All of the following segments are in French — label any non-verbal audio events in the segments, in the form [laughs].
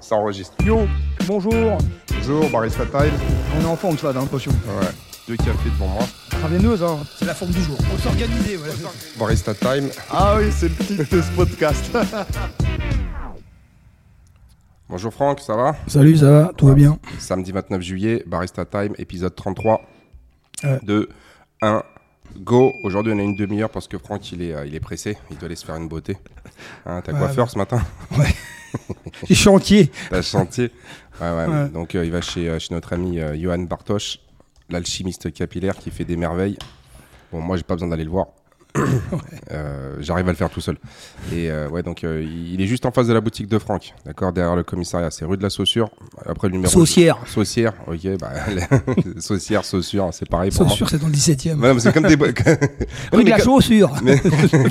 Ça enregistre. Yo, bonjour. Bonjour, Barista Time. On est en forme, ça, dans potion. Ouais. Deux cafés devant moi. Travailleuse, hein. C'est la forme du jour. On s'organiser, voilà. Barista Time. Ah oui, c'est le titre de ce podcast. [laughs] Bonjour Franck, ça va? Salut, ça va? Tout va bien? Samedi 29 juillet, Barista Time, épisode 33. Ouais. 2, 1, go. Aujourd'hui, on a une demi-heure parce que Franck, il est, euh, il est pressé. Il doit aller se faire une beauté. Hein, T'as Ouais, coiffeur ce matin? [laughs] Chantier. T'as chantier Ouais, ouais. Ouais. Donc, euh, il va chez, euh, chez notre ami euh, Johan Bartosz, l'alchimiste capillaire qui fait des merveilles. Bon, moi, j'ai pas besoin d'aller le voir. [coughs] Euh, J'arrive à le faire tout seul. Et euh, ouais, donc euh, il est juste en face de la boutique de Franck, d'accord, derrière le commissariat. C'est rue de la Saussure. Après le numéro. Saucière. Saucière, ok, bah, [laughs] Saucière, Saussure, c'est pareil pour moi. Saussure, c'est dans le 17 e Ouais, c'est comme des. [laughs] Rue de la [laughs] chaussure. mais-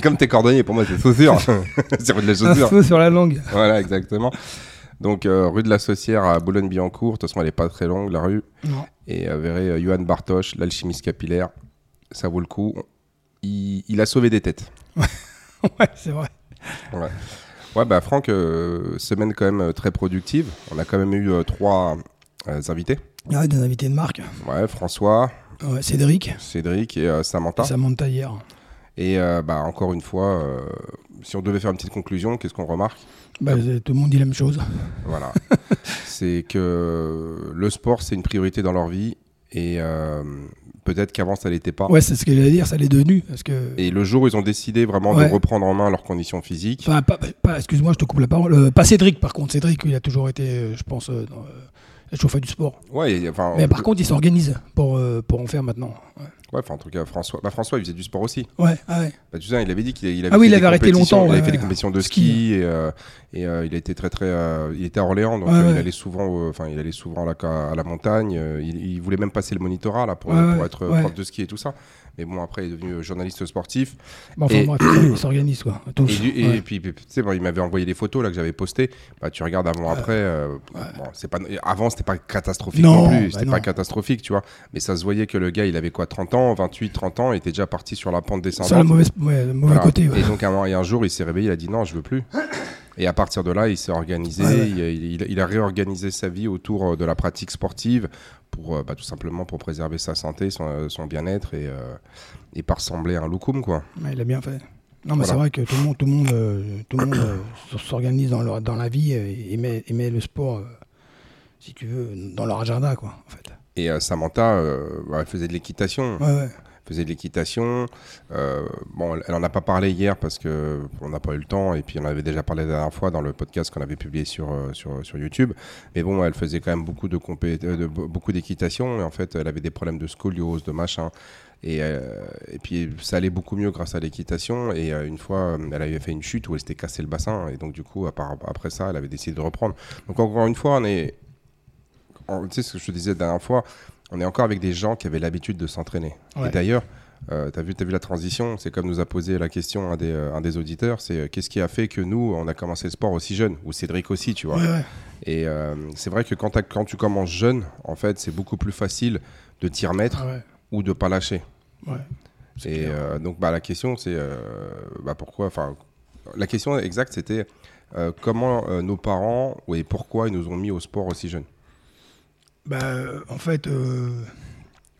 comme tes cordonniers, pour moi, c'est Saussure. c'est rue de la Un Saussure. feu sur la langue. Voilà, exactement. Donc, euh, rue de la Saucière à Boulogne-Billancourt. De toute façon, elle est pas très longue, la rue. Non. Et euh, verrez euh, Johan Bartosz, l'alchimiste capillaire. Ça vaut le coup. Il, il a sauvé des têtes. [laughs] Ouais, c'est vrai. Ouais. Ouais, bah, Franck, euh, semaine quand même euh, très productive. On a quand même eu euh, trois invités. Ouais, des invités de marque. Ouais, François, Ouais, Cédric. Cédric et Samantha. Ça monte hier. Et euh, bah, encore une fois, euh, si on devait faire une petite conclusion, qu'est-ce qu'on remarque? Bah, tout le monde dit la même chose. Voilà. [laughs] c'est que le sport, c'est une priorité dans leur vie. Et euh, peut-être qu'avant, ça l'était pas. Ouais, c'est ce que j'allais dire, ça l'est devenu. Parce que. Et le jour où ils ont décidé vraiment Ouais. de reprendre en main leurs conditions physiques, Enfin, pas, pas- excuse-moi, je te coupe la parole. Euh, pas Cédric, par contre. Cédric, il a toujours été, euh, je pense, euh, dans, a toujours fait du sport. ouais, enfin, Mais par contre, il s'organise pour, euh, pour en faire maintenant. Ouais, ouais, en tout cas, François, bah, François, il faisait du sport aussi. ouais, ah ouais. Bah, tu sais, il avait dit qu'il il avait Ah oui, fait il des avait arrêté compétitions- longtemps, Il avait fait des compétitions de Ski. ski et, euh, et, euh, il été très très. euh, il était à Orléans, donc euh, il allait souvent, enfin, il allait souvent à la, à la montagne. euh, il, il voulait même passer le monitorat là pour, pour être prof de ski et tout ça. Mais bon, après, il est devenu journaliste sportif. Bon, enfin, Et- il [coughs] s'organise, quoi. Et, du- et Ouais. puis, puis, tu sais, bon, il m'avait envoyé les photos là que j'avais postées. Bah, tu regardes avant après. euh, bon, c'est pas avant, c'était pas catastrophique non, Non, plus. bah C'était pas catastrophique, tu vois. Mais ça se voyait que le gars, il avait quoi, 30 ans, 28, 30 ans, il était déjà parti sur la pente descendante. Sur le mauvais, ouais, le mauvais Voilà. côté. Et donc un, et un jour, il s'est réveillé, il a dit non, je veux plus. Et à partir de là, il s'est organisé, Ouais, ouais. Il, il- il a réorganisé sa vie autour euh, de la pratique sportive pour euh, bah, tout simplement pour préserver sa santé, son, euh, son bien-être et, euh, et pas ressembler à un loukoum quoi. Ouais, il a bien fait. Non, mais Voilà. c'est vrai que tout le monde, tout le monde, euh, tout le monde euh, s'organise dans, leur- dans la vie et met, et met le sport, euh, si tu veux, dans leur agenda, quoi, en fait. Et Samantha, bah, elle faisait de l'équitation. Ouais, ouais. Faisait de l'équitation. Euh, bon, elle en a pas parlé hier parce que on n'a pas eu le temps et puis on avait déjà parlé la dernière fois dans le podcast qu'on avait publié sur, euh, sur, sur YouTube. Mais bon, elle faisait quand même beaucoup de, compé- euh, de beaucoup d'équitation et en fait, elle avait des problèmes de scoliose, de machin. Et, et puis ça allait beaucoup mieux grâce à l'équitation. Et une fois, elle avait fait une chute où elle s'était cassé le bassin. Et donc, du coup, après ça, elle avait décidé de reprendre. Donc, encore une fois, on est. Tu sais ce que je te disais la dernière fois, on est encore avec des gens qui avaient l'habitude de s'entraîner. Ouais. Et d'ailleurs, euh, tu as, vu t'as vu la transition C'est comme nous a posé la question un des, euh, un des auditeurs c'est euh, qu'est-ce qui a fait que nous, on a commencé le sport aussi jeune? Ou Cédric aussi, tu vois. Ouais, ouais. Et euh, c'est vrai que quand, tu commences jeune, en fait, c'est beaucoup plus facile de t'y remettre Ah ouais. ou de pas lâcher. Et donc, bah, la question, c'est bah, pourquoi Enfin, la question exacte, c'était comment nos parents et pourquoi ils nous ont mis au sport aussi jeunes. Bah, en fait, euh,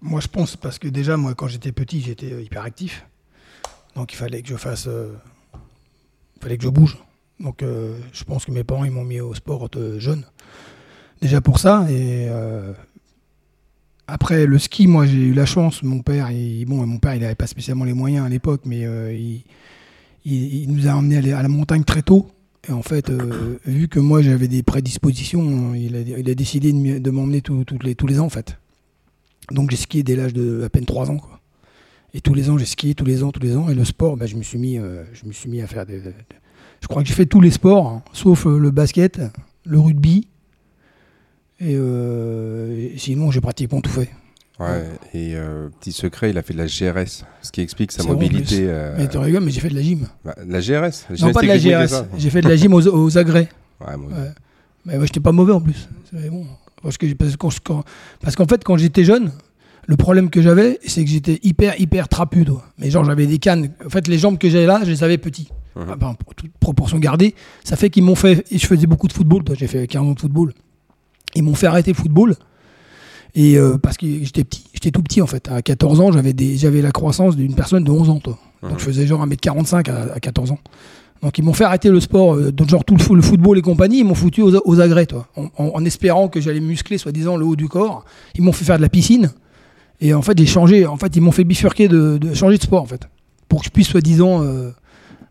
moi je pense parce que déjà, moi quand j'étais petit, j'étais euh, hyperactif. Donc il fallait que je fasse. euh, fallait que je bouge. Donc je pense que mes parents ils m'ont mis au sport jeune. Déjà pour ça. Et après le ski, moi j'ai eu la chance. Mon père, il, bon, mon père il n'avait pas spécialement les moyens à l'époque, mais il, il- il nous a emmenés à la montagne très tôt. Et en fait, euh, vu que moi j'avais des prédispositions, il a, il a décidé de m'emmener les, tous les ans en fait. Donc j'ai skié dès l'âge de à peine 3 ans. Quoi. Et tous les ans, j'ai skié tous les ans, tous les ans. Et le sport, bah, je, me suis mis, euh, je me suis mis à faire des. Je crois que j'ai fait tous les sports, hein, sauf euh, le basket, le rugby. Et, et sinon, j'ai pratiquement tout fait. Ouais, et euh, petit secret, il a fait de la GRS, ce qui explique sa mobilité. euh, Mais tu rigoles, mais j'ai fait de la gym. bah, la GRS non, pas de la GRS. J'ai fait de la gym aux, aux agrès. Ouais, moi, Ouais. Mais moi, j'étais pas mauvais en plus. Bon. Parce que parce qu'en quand- parce qu'en fait, quand j'étais jeune, le problème que j'avais, c'est que j'étais hyper, hyper trapu. toi. Mais genre, j'avais des cannes. En fait, les jambes que j'avais là, je les avais petits. Ah ben, pour toute proportion gardée, ça fait qu'ils m'ont fait. Et je faisais beaucoup de football, j'ai fait 15 ans de football. Ils m'ont fait arrêter le football. Et euh, parce que j'étais petit, j'étais tout petit en fait. À 14 ans, j'avais des, j'avais la croissance d'une personne de 11 ans, toi. Donc Mhm. je faisais genre 1m45 à, à 14 ans. Donc ils m'ont fait arrêter le sport, euh, genre tout le, fo- le football et compagnie, ils m'ont foutu aux, aux agrès, toi. En, en- en espérant que j'allais muscler, soi-disant, le haut du corps. Ils m'ont fait faire de la piscine. Et en fait, j'ai changé. En fait, ils m'ont fait bifurquer de, de changer de sport, en fait. Pour que je puisse, soi-disant, euh,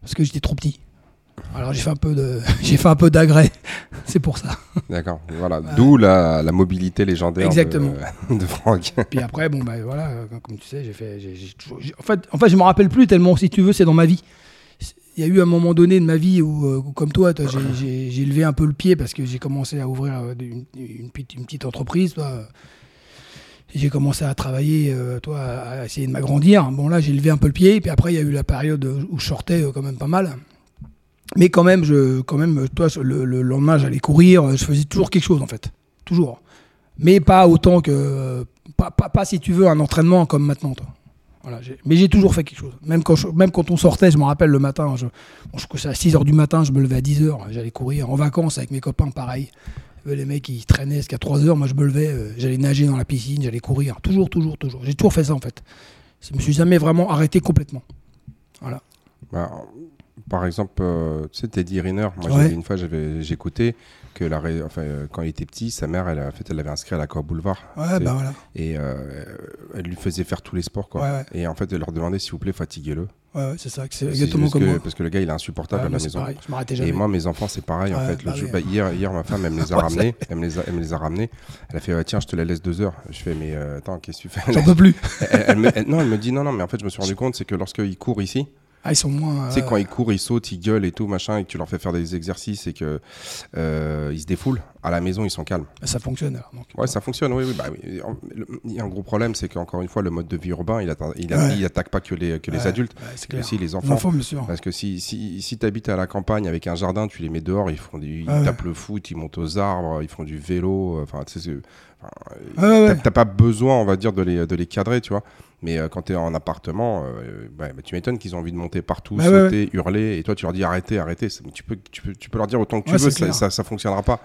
parce que j'étais trop petit. Alors j'ai fait un peu de, [laughs] j'ai fait un peu d'agrès. [laughs] C'est pour ça. D'accord. Voilà. D'où la, la mobilité légendaire Exactement. de, [laughs] de Franck. Puis après, bon, bah voilà, comme tu sais, j'ai fait. j'ai toujours- en, fait, en fait, je me rappelle plus tellement, si tu veux, c'est dans ma vie. Il y a eu un moment donné de ma vie où, euh, où, comme toi, toi, j'ai- levé un peu le pied parce que j'ai commencé à ouvrir euh, une, une petite, une petite entreprise. Toi. J'ai commencé à travailler, euh, toi, à à essayer de m'agrandir. Bon, là, j'ai levé un peu le pied. Puis après, il y a eu la période où je sortais euh, quand même pas mal. Mais quand même, je, quand même, toi, le, le lendemain, j'allais courir. Je faisais toujours quelque chose, en fait. Toujours. Mais pas autant que. Pas, pas, pas, si tu veux, un entraînement comme maintenant, toi. Voilà, mais j'ai toujours fait quelque chose. Même quand, même quand on sortait, je me rappelle le matin, je, je couchais à 6h du matin, je me levais à 10h, j'allais courir. En vacances avec mes copains, pareil. Les mecs, ils traînaient jusqu'à 3h, moi je me levais, euh, j'allais nager dans la piscine, j'allais courir. Toujours, toujours, toujours. J'ai toujours fait ça en fait. Je me suis jamais vraiment arrêté complètement. Voilà. Bah, par exemple, euh, tu sais, Teddy Riner, moi Ouais. une fois j'écoutais que la, enfin, euh, quand il était petit, sa mère, elle, en fait, elle l'avait inscrit à l'Aqua Boulevard. Ouais, bah voilà. Et euh, elle lui faisait faire tous les sports. Quoi. Ouais, ouais. Et en fait, elle leur demandait s'il vous plaît, fatiguez-le. Ouais, c'est ça, c'est exactement comme que- moi. Parce que le gars, il est insupportable Ouais, à la maison. pareil, je m'arrêtais jamais. Et moi, mes enfants, c'est pareil. en fait, Le bah bah, hier, hier, ma femme, elle me les a ramenés. Elle me les a, elle me les a ramenés. Elle a fait, ouais, tiens, je te la laisse deux heures. Je fais, mais euh, attends, qu'est-ce que tu fais? J'en peux plus. elle, elle me- elle- Non, elle me dit, non, non, mais en fait, je me suis rendu compte, c'est que lorsqu'ils courent ici, Ah, ils sont moins. tu sais, euh, quand ils courent, ils sautent, ils gueulent et tout, machin, et que tu leur fais faire des exercices et que euh, ils se défoulent, à la maison, ils sont calmes. bah, ça fonctionne alors. donc. Ouais, ça fonctionne, oui, oui. Bah, Il y a un gros problème, c'est qu'encore une fois, le mode de vie urbain, il, atta- il, a- Ouais. il attaque pas que les, que les adultes, mais aussi les enfants. Parce que si, si, si tu habites à la campagne avec un jardin, tu les mets dehors, ils, font ils Ah tapent le foot, ils montent aux arbres, ils font du vélo. Enfin, tu sais, t'as pas besoin, on va dire, de les, de les cadrer, tu vois. Mais euh, quand tu es en appartement, euh, bah, bah, tu m'étonnes qu'ils ont envie de monter partout, Bah ouais, sauter, hurler, et toi tu leur dis arrêtez, arrêtez. Tu peux, tu, peux, tu peux leur dire autant que tu Ouais, veux, ça, ça, ça fonctionnera pas.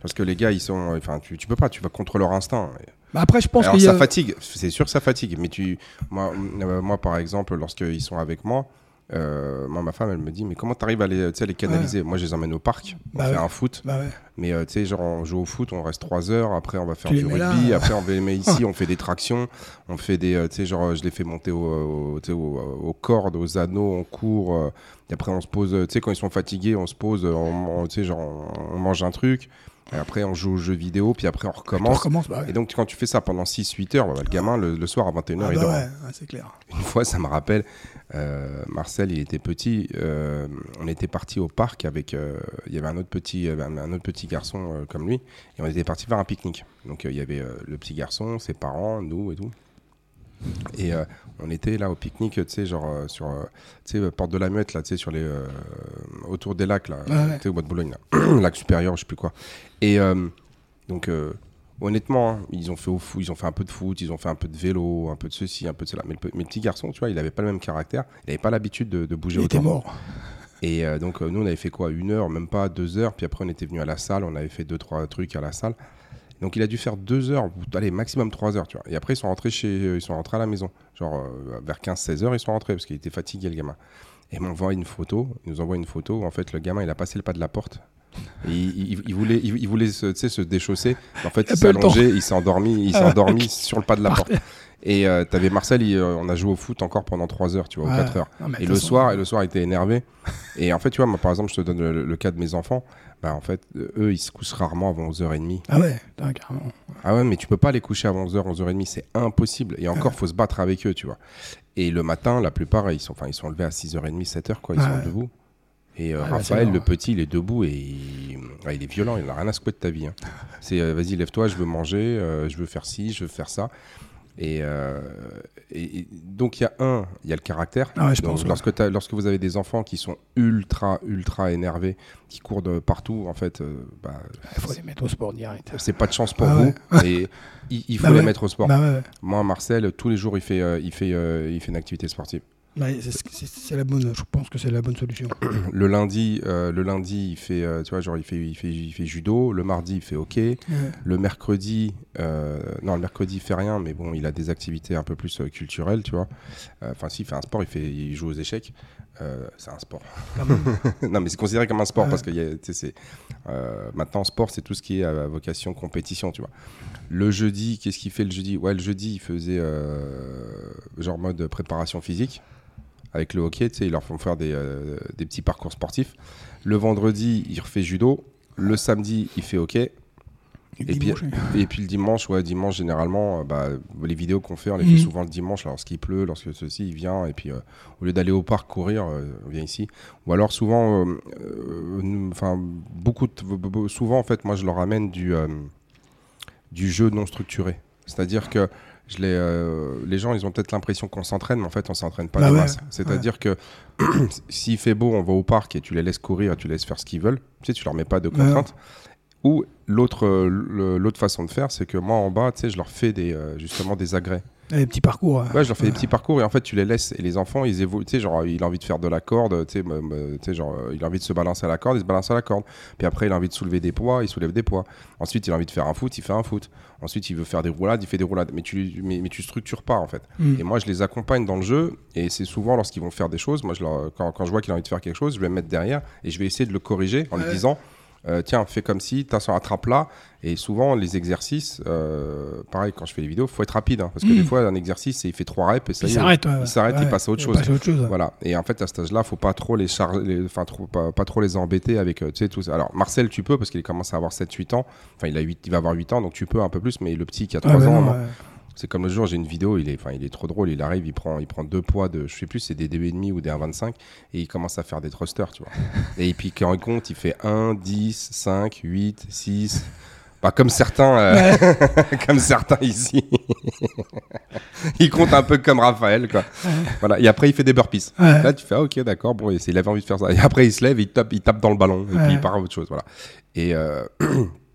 Parce que les gars, ils sont. Enfin, tu, tu peux pas, tu vas contre leur instinct. Bah, après, je pense Alors y ça a. fatigue, c'est sûr que ça fatigue. Mais tu, moi, euh, moi par exemple, lorsqu'ils sont avec moi, euh, moi ma femme, elle me dit, mais comment t'arrives à les, tu sais, à les canaliser Moi, je les emmène au parc, on Bah fait ouais. un foot. Bah ouais. Mais euh, tu sais, genre on joue au foot, on reste 3 heures, après on va faire Tu du là, rugby, après on les met ici, [laughs] on fait des tractions, on fait des, euh, tu sais, genre je les fais monter au, au- tu sais, au- aux cordes, aux anneaux, on court, et après on se pose, tu sais, quand ils sont fatigués, on se pose, on, on- genre on, on mange un truc, et après on joue aux jeux vidéo, puis après on On recommence. Bah ouais. Et donc quand tu fais ça pendant 6-8 heures, bah, le gamin, le, le soir à 21h, Ah il dort. ouais, ouais, c'est clair. Une fois, ça me rappelle, euh, Marcel, il était petit. euh, on était parti au parc avec. euh, il y avait un autre petit, un, autre petit garçon comme lui, et on était parti faire un pique-nique. Donc il y avait le petit garçon, ses parents, nous et tout. Et on était là au pique-nique, tu sais, genre sur, tu sais, porte de la Muette, là, tu sais, sur les, autour des lacs, là, Ouais, ouais. tu sais, au bois de Boulogne, là. [clears throat] lac supérieur, je sais plus quoi. Et donc, honnêtement, hein, ils ont fait au foot, ils ont fait un peu de foot, ils ont fait un peu de vélo, un peu de ceci, un peu de cela. Mais le, mais le petit garçon, tu vois, il avait pas le même caractère, il avait pas l'habitude de, de bouger Il était autant. mort. Et euh, donc, euh, nous, on avait fait quoi? Une heure, même pas deux heures. Puis après, on était venu à la salle, on avait fait deux, trois trucs à la salle. Donc, il a dû faire deux heures, allez, maximum trois heures, tu vois. Et après, ils sont rentrés, chez, ils sont rentrés à la maison. Genre, euh, vers 15-16 heures, ils sont rentrés parce qu'il était fatigué, le gamin. Et il m'envoie une photo, il nous envoie une photo. où, En fait, le gamin, il a passé le pas de la porte. Il, il- il voulait, il, il voulait se, tu sais, se déchausser. En fait, Il s'est allongé, il s'est endormi, il s'est Ah, endormi sur le pas de la porte. Et euh, t'avais Marcel, il, euh, on a joué au foot encore pendant 3 heures, tu vois, ou Ouais. 4 heures. Non, Et le façon, soir, et le soir, il était énervé. Et en fait, tu vois, moi, par exemple, je te donne le, le cas de mes enfants. Bah, en fait, euh, eux, ils se couchent rarement avant 11h30. Ah ouais, carrément. Ah ouais, mais tu peux pas les coucher avant 11h, 11h30, c'est impossible. Et encore, faut se battre avec eux, tu vois. Et le matin, la plupart, ils sont, ils sont levés à 6h30, 7h, quoi, ils sont debout. Et euh, Ouais, bah, Raphaël, le hein. petit, il est debout et il, ouais, il est violent, il n'a rien à secouer de ta vie. hein. [laughs] C'est euh, vas-y, lève-toi, je veux manger, euh, je veux faire ci, je veux faire ça. Et, et- et donc, il y a un, il y a le caractère. Ah ouais, je Donc, pense. ouais. lorsque, vous avez des enfants qui sont ultra, ultra énervés, qui courent de partout, en fait, bah, Il faut les mettre au sport direct. c'est pas de chance pour Ah vous. ouais. Et il, il [laughs] faut Bah les mettre au sport. Bah. Moi, Marcel, tous les jours, il fait, il fait, il fait une activité sportive. Ouais, c'est- la bonne. Je pense que c'est la bonne solution. [clears throat] Le lundi, euh, le lundi, il fait, euh, tu vois, genre il fait, il fait, il fait judo. Le mardi, il fait hockey. Ouais. Le mercredi, euh, non, le mercredi, il fait rien, mais bon, il a des activités un peu plus euh, culturelles, tu vois. Enfin, s'il fait un sport, il, fait, il joue aux échecs. C'est un sport. [laughs] Non, mais c'est considéré comme un sport Ouais. parce que y a- c'est, maintenant, sport, c'est tout ce qui est à vocation compétition, tu vois. Le jeudi, qu'est-ce qu'il fait le jeudi? Ouais, le jeudi, il faisait genre mode préparation physique avec le hockey, tu sais, ils leur font faire des, euh, des petits parcours sportifs. Le vendredi, il refait judo. Le samedi, il fait hockey. Et puis-. [laughs] Et le dimanche, ouais, dimanche généralement, euh, bah, les vidéos qu'on fait, on les Mhm. fait souvent le dimanche lorsqu'il pleut, lorsque ceci, il vient et puis euh, au lieu d'aller au parc courir, euh, on vient ici. Ou alors souvent, enfin beaucoup, de- souvent en fait, moi je leur amène du du jeu non structuré. C'est-à-dire que je les, euh, les gens, ils ont peut-être l'impression qu'on s'entraîne, mais en fait, on s'entraîne pas Bah ouais. C'est-à-dire que [clears throat] s'il fait beau, on va au parc et tu les laisses courir, tu les laisses faire ce qu'ils veulent. Tu sais, tu leur mets pas de Ouais. contraintes. Ou l'autre, euh, l'autre façon de faire, c'est que moi en bas, tu sais, je leur fais des, euh, justement des agrès. Et Les petits parcours. Ouais, je leur fais des petits parcours et en fait, tu les laisses et les enfants, ils évoluent. Tu sais, genre, il a envie de faire de la corde, tu sais, genre, il a envie de se balancer à la corde, il se balance à la corde. Puis après, il a envie de soulever des poids, il soulève des poids. Ensuite, il a envie de faire un foot, il fait un foot. Ensuite, il veut faire des roulades, il fait des roulades. Mais tu, mais, mais tu structures pas en fait. Mm. Et moi, je les accompagne dans le jeu et c'est souvent lorsqu'ils vont faire des choses. Moi, je leur, quand, quand je vois qu'il a envie de faire quelque chose, je vais me mettre derrière et je vais essayer de le corriger en lui Ouais. disant. Euh, tiens, fais comme si, t'as sur attrape là. Et souvent, les exercices, euh, pareil, quand je fais les vidéos, faut être rapide. hein, parce que des fois, un exercice, il fait trois reps et ça Il y est, s'arrête. ouais, ouais. il s'arrête, il passe à autre il chose. passe à autre chose. ouais. Voilà. Et en fait, à cet âge-là, faut pas trop les charger, les- enfin, trop, pas, pas trop les embêter avec, euh, tu sais, tout ça. Alors, Marcel, tu peux parce qu'il commence à avoir 7-8 ans. Enfin, il a 8, il va avoir 8 ans, donc tu peux un peu plus. Mais le petit qui a 3 Ouais, bah ans, non. C'est comme le jour, j'ai une vidéo, il est, enfin, il est trop drôle. Il arrive, il prend, il prend deux poids de, je sais plus, c'est des 2,5 ou des 1,25 et il commence à faire des thrusters, tu vois. [laughs] et puis quand il compte, il fait 1, 10, 5, 8, 6. Pas comme certains, euh, [laughs] comme certains ici. [laughs] il compte un peu comme Raphaël, quoi. Voilà. Et après, il fait des burpees. Ouais. Là, tu fais, ah, ok, d'accord, bon, il avait envie de faire ça. Et après, il se lève, il tape, il tape dans le ballon, et puis il part à autre chose, voilà. Et euh, [clears throat]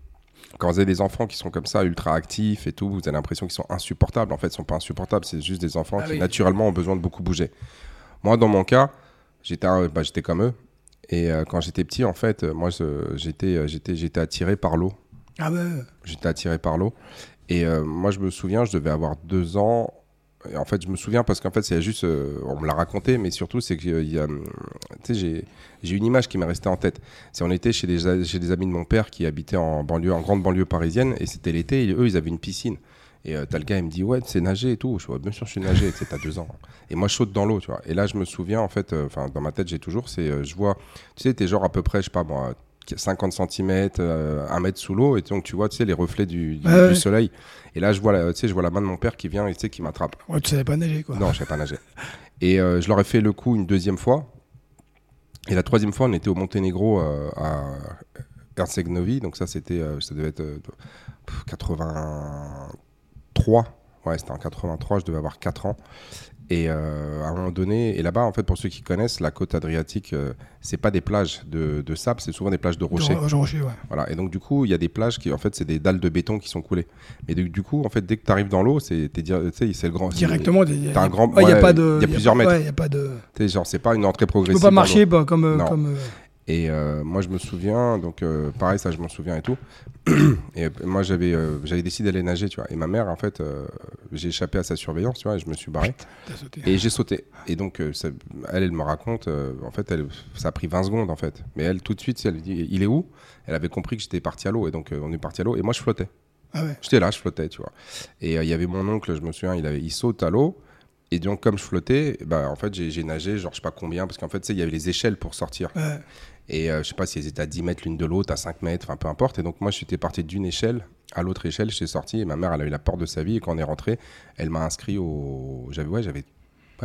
quand vous avez des enfants qui sont comme ça, ultra actifs et tout, vous avez l'impression qu'ils sont insupportables. En fait, ils sont pas insupportables, c'est juste des enfants Ah qui, oui. naturellement, ont besoin de beaucoup bouger. Moi, dans mon cas, j'étais bah, comme eux. Et euh, quand j'étais petit, en fait, moi, euh, j'étais j'étais attiré par l'eau. Ah ouais. J'étais attiré par l'eau. Et euh, moi, je me souviens, je devais avoir deux ans. En fait, je me souviens parce qu'en fait, c'est juste, euh, on me l'a raconté, mais surtout, c'est que euh, j'ai, une image qui m'est restée en tête. C'est on était chez des, chez des amis de mon père qui habitaient en banlieue, en grande banlieue parisienne, et c'était l'été. Eux, ils avaient une piscine. Et euh, t'as le gars, il me dit ouais, c'est nager et tout. Je vois bien sûr, je suis nager. tu t'as deux ans. Et moi, je saute dans l'eau, tu vois. Et là, je me souviens, en fait, euh, enfin, dans ma tête, j'ai toujours, c'est, je vois, tu sais, t'es genre à peu près, je sais pas moi. 50 cm, 1 mètre sous l'eau, et donc tu vois, tu sais, les reflets du, du- Ouais, du ouais. soleil. Et là, je vois, la, tu sais, je vois la main de mon père qui vient et tu sais, qui m'attrape. Ouais, tu savais pas nager, quoi. Non, je sais pas nager. Et euh, je leur ai fait le coup une deuxième fois. Et la troisième fois, on était au Monténégro euh, à Herceg-Novi. Donc ça, c'était, euh, ça devait être euh, pff, 83. Ouais, c'était en 83, je devais avoir 4 ans. Et euh, à un moment donné, et là-bas, en fait, pour ceux qui connaissent, la côte adriatique, euh, c'est pas des plages de, de sable, c'est souvent des plages de rochers. Jean Rocher, ouais. Voilà. Et donc, du coup, il y a des plages qui, en fait, c'est des dalles de béton qui sont coulées. Mais du, du coup, en fait, dès que tu arrives dans l'eau, c'est tu le grand. Directement. T'as un grand- Il y a ouais, pas de. il y a plusieurs mètres. Ouais, il y a pas de. Tu genre, c'est pas une entrée Tu progressive. peux pas marcher bah, comme. euh, Non. comme euh, Et euh, moi, je me souviens, donc euh, pareil, ça, je m'en souviens et tout. [clears throat] et euh, moi, j'avais euh, j'avais décidé d'aller nager, tu vois. Et ma mère, en fait, j'ai échappé à sa surveillance, tu vois, et je me suis barré. sauté. Et j'ai sauté. Et donc, ça- elle, elle me raconte, en fait, elle, ça a pris 20 secondes, en fait. Mais elle, tout de suite, elle dit, il est où? Elle avait compris que j'étais parti à l'eau. Et donc, on est parti à l'eau. Et moi, je flottais. Ah ouais. J'étais là, je flottais, tu vois. Et il y avait mon oncle, je me souviens, il, avait, il saute à l'eau. Et donc, comme je flottais, bah, en fait, j'ai nagé, genre, je sais pas combien, parce qu'en fait, tu sais, il y avait les échelles pour sortir. Ouais. Et euh, je sais pas si elles étaient à 10 mètres l'une de l'autre, à 5 mètres, enfin peu importe. Et donc moi, j'étais parti d'une échelle à l'autre échelle, j'étais sorti et ma mère, elle a eu la porte de sa vie. Et quand on est rentré, elle m'a inscrit au. J'avais, ouais, j'avais.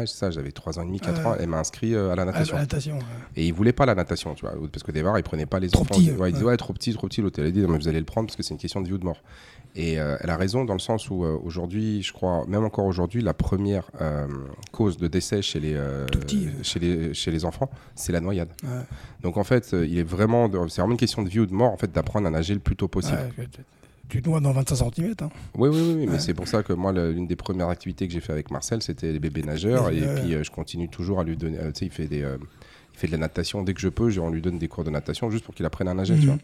Ça, j'avais 3 ans et demi, 4 Ouais. ans. Elle m'a inscrit euh, à la natation. la natation. ouais. Et il voulait pas la natation, tu vois, parce que des var, il prenait pas les Trop enfants. petit, ouais, il disait ouais. ouais, trop petit, trop petit. Elle a dit, non, mais vous allez le prendre parce que c'est une question de vie ou de mort. Et euh, elle a raison dans le sens où euh, aujourd'hui, je crois, même encore aujourd'hui, la première euh, cause de décès chez les, petit. chez les, chez les enfants, c'est la noyade. Ouais. Donc en fait, il est vraiment, c'est vraiment une question de vie ou de mort en fait d'apprendre à nager le plus tôt possible. Ouais, tu te noies dans 25 cm. Hein. Oui, oui, oui, mais c'est pour ça que moi, l'une des premières activités que j'ai fait avec Marcel, c'était les bébés nageurs. et puis, je continue toujours à lui donner. tu sais, il fait des. il fait de la natation dès que je peux, on lui donne des cours de natation juste pour qu'il apprenne à nager, tu mhm. vois.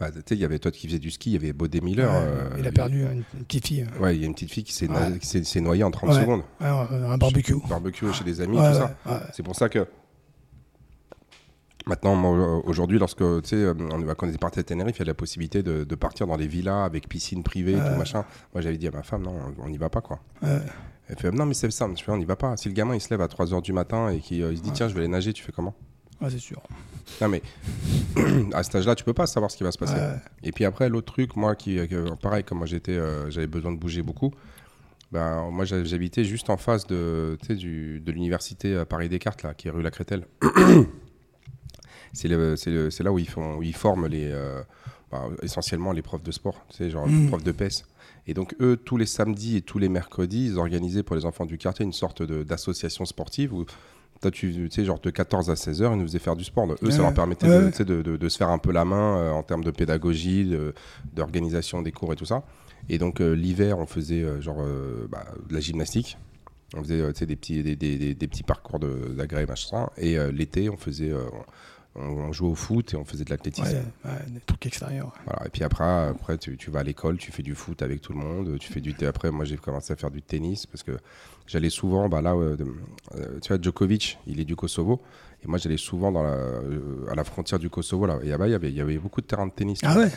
Bah, il y avait toi qui faisait du ski, il y avait Baudé Miller. il a perdu une, petite fille. Ouais, il y a une petite fille qui s'est noyée en 30 secondes. un barbecue. Barbecue chez des amis, tout ça. C'est pour ça que Maintenant, aujourd'hui, lorsque tu sais, euh, on, quand on était parti à Tenerife, il y a la possibilité de, partir dans des villas avec piscine privée, tout machin. Moi, j'avais dit à ma femme, non, on n'y va pas, quoi. Elle fait, non, mais c'est simple, on n'y va pas. Si le gamin il se lève à 3h du matin et qu'il euh, se dit, tiens, je vais aller nager, tu fais comment? Ouais, c'est sûr. Non, mais [clears throat] à cet âge-là, tu peux pas savoir ce qui va se passer. Et puis après, l'autre truc, moi, qui, euh, pareil, comme moi j'étais, j'avais besoin de bouger beaucoup. Ben, moi, j'habitais juste en face de, du, de l'université Paris-Descartes, là, qui est rue La Crételle. [clears throat] c'est là où ils, font, où ils forment les, euh, bah, essentiellement les profs de sport, genre les mm. profs de PES. Et donc, eux, tous les samedis et tous les mercredis, ils organisaient pour les enfants du quartier une sorte d'association sportive où toi, tu sais, genre de 14 à 16 heures, ils nous faisaient faire du sport. eux, ça leur permettait de, de, de, se faire un peu la main euh, en termes de pédagogie, d'organisation des cours et tout ça. Et donc, euh, l'hiver, on faisait genre bah, de la gymnastique. On faisait des, petits, des, des, des, petits parcours d'agrès, machin. Et l'été, on faisait on, jouait au foot et on faisait de l'athlétisme. Ouais, des trucs extérieurs. Voilà. Et puis après, après tu, vas à l'école, tu fais du foot avec tout le monde. Tu fais du après, moi j'ai commencé à faire du tennis parce que j'allais souvent, bah là, euh, tu vois, Djokovic, il est du Kosovo. Et moi, j'allais souvent dans la, euh, à la frontière du Kosovo. Là. Et là-bas, il y, avait, il y avait beaucoup de terrains de tennis. Ah ouais,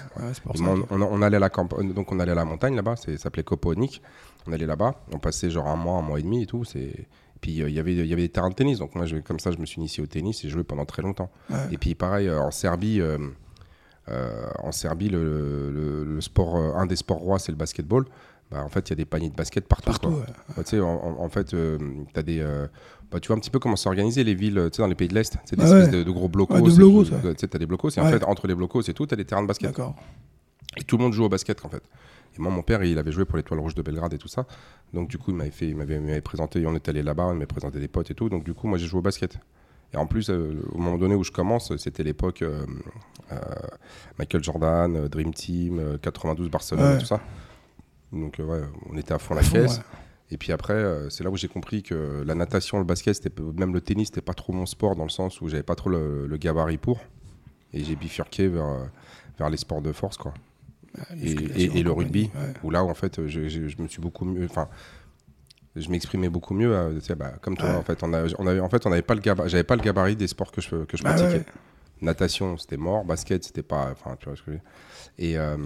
pour ça. On, allait à la campagne, donc on allait à la montagne là-bas, ça s'appelait Koponik. On allait là-bas, on passait genre un mois, un mois et demi et tout. C'est puis euh, il y avait il y avait des terrains de tennis donc moi je, comme ça je me suis initié au tennis et j'ai joué pendant très longtemps et puis pareil euh, en Serbie euh, en Serbie le, sport un des sports rois c'est le basketball bah, en fait il y a des paniers de basket partout, partout bah, tu sais en, fait tu as des bah, tu vois un petit peu comment s'organiser les villes dans les pays de l'Est. C'est des espèces de, gros blocos. de blocos, tu as des blocos. Et en fait, entre les blocos et tout, tu as des terrains de basket. D'accord. Et tout le monde joue au basket, en fait. Et moi, mon père, il avait joué pour l'Étoile Rouge de Belgrade et tout ça. Donc, du coup, il m'avait, fait, il m'avait, présenté, on est allé là-bas, il m'avait présenté des potes et tout. Donc, du coup, moi, j'ai joué au basket. Et en plus, euh, au moment donné où je commence, c'était l'époque euh, euh, Michael Jordan, Dream Team, 92 Barcelone et tout ça. Donc, ouais, on était à fond la caisse. Et puis après, c'est là où j'ai compris que la natation, le basket, même le tennis, c'était pas trop mon sport dans le sens où j'avais pas trop le, le gabarit pour. Et j'ai bifurqué vers, vers les sports de force, quoi et, le rugby, où là, en fait, je, me suis beaucoup mieux. Enfin, je m'exprimais beaucoup mieux. Euh, bah, comme toi, en fait, on, on avait, en fait, on n'avait pas le gabarit, j'avais pas le gabarit des sports que je, que je bah pratiquais. Natation, c'était mort. Basket, c'était pas. Enfin, tu vois ce que je veux dire. Et euh,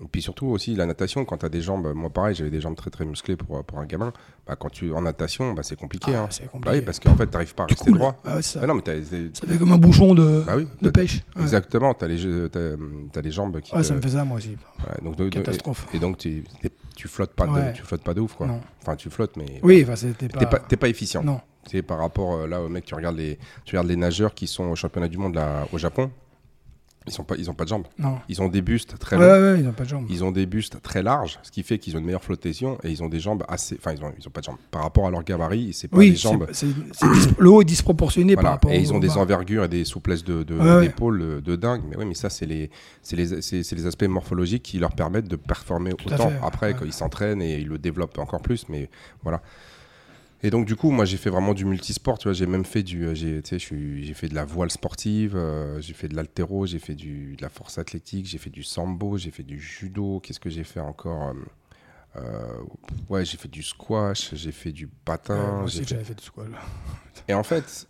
et puis surtout aussi la natation, quand tu as des jambes, moi pareil, j'avais des jambes très très musclées pour, pour un gamin. Bah, quand tu en natation, bah, c'est compliqué. Ah, hein. C'est compliqué. Bah oui, parce qu'en fait, tu n'arrives pas à rester droit. Ah, ça. Ah non, mais ça fait comme un bouchon de, bah de pêche. Exactement, tu as, as, les jambes qui. Ah, ça me fait ça moi aussi. donc, Catastrophe. Et, donc tu, tu flottes pas de, tu flottes pas de ouf quoi. Enfin, tu flottes, mais. Oui, enfin, t'es pas... pas, pas efficient. Non. C'est par rapport euh, là au mec, tu regardes les, tu regardes les nageurs qui sont au championnat du monde là, au Japon. Ils sont pas, ils ont pas de jambes. Non. Ils ont des bustes très longs. ils ont pas de jambes. Ils ont des bustes très larges, ce qui fait qu'ils ont une meilleure flottation et ils ont des jambes assez. Enfin, ils ont, ils ont pas de jambes. Par rapport à leur gabarit, c'est pas oui, des jambes. le haut est disproportionné par rapport. Et ils ont des envergures et des souplesses de, d'épaule de, de, dingue. Mais oui, mais ça, c'est les, c'est les, c'est, les aspects morphologiques qui leur permettent de performer autant. Après, quand ils s'entraînent et ils le développent encore plus. Mais voilà. Et donc, du coup, moi, j'ai fait vraiment du multisport. Tu vois, j'ai même fait du. Euh, j'ai, fait de la voile sportive, euh, j'ai fait de l'altéro, j'ai fait du, de la force athlétique, j'ai fait du sambo, j'ai fait du judo. Qu'est-ce que j'ai fait encore euh, Ouais, j'ai fait du squash, j'ai fait du patin. moi aussi, j'avais fait du squash. Et en fait,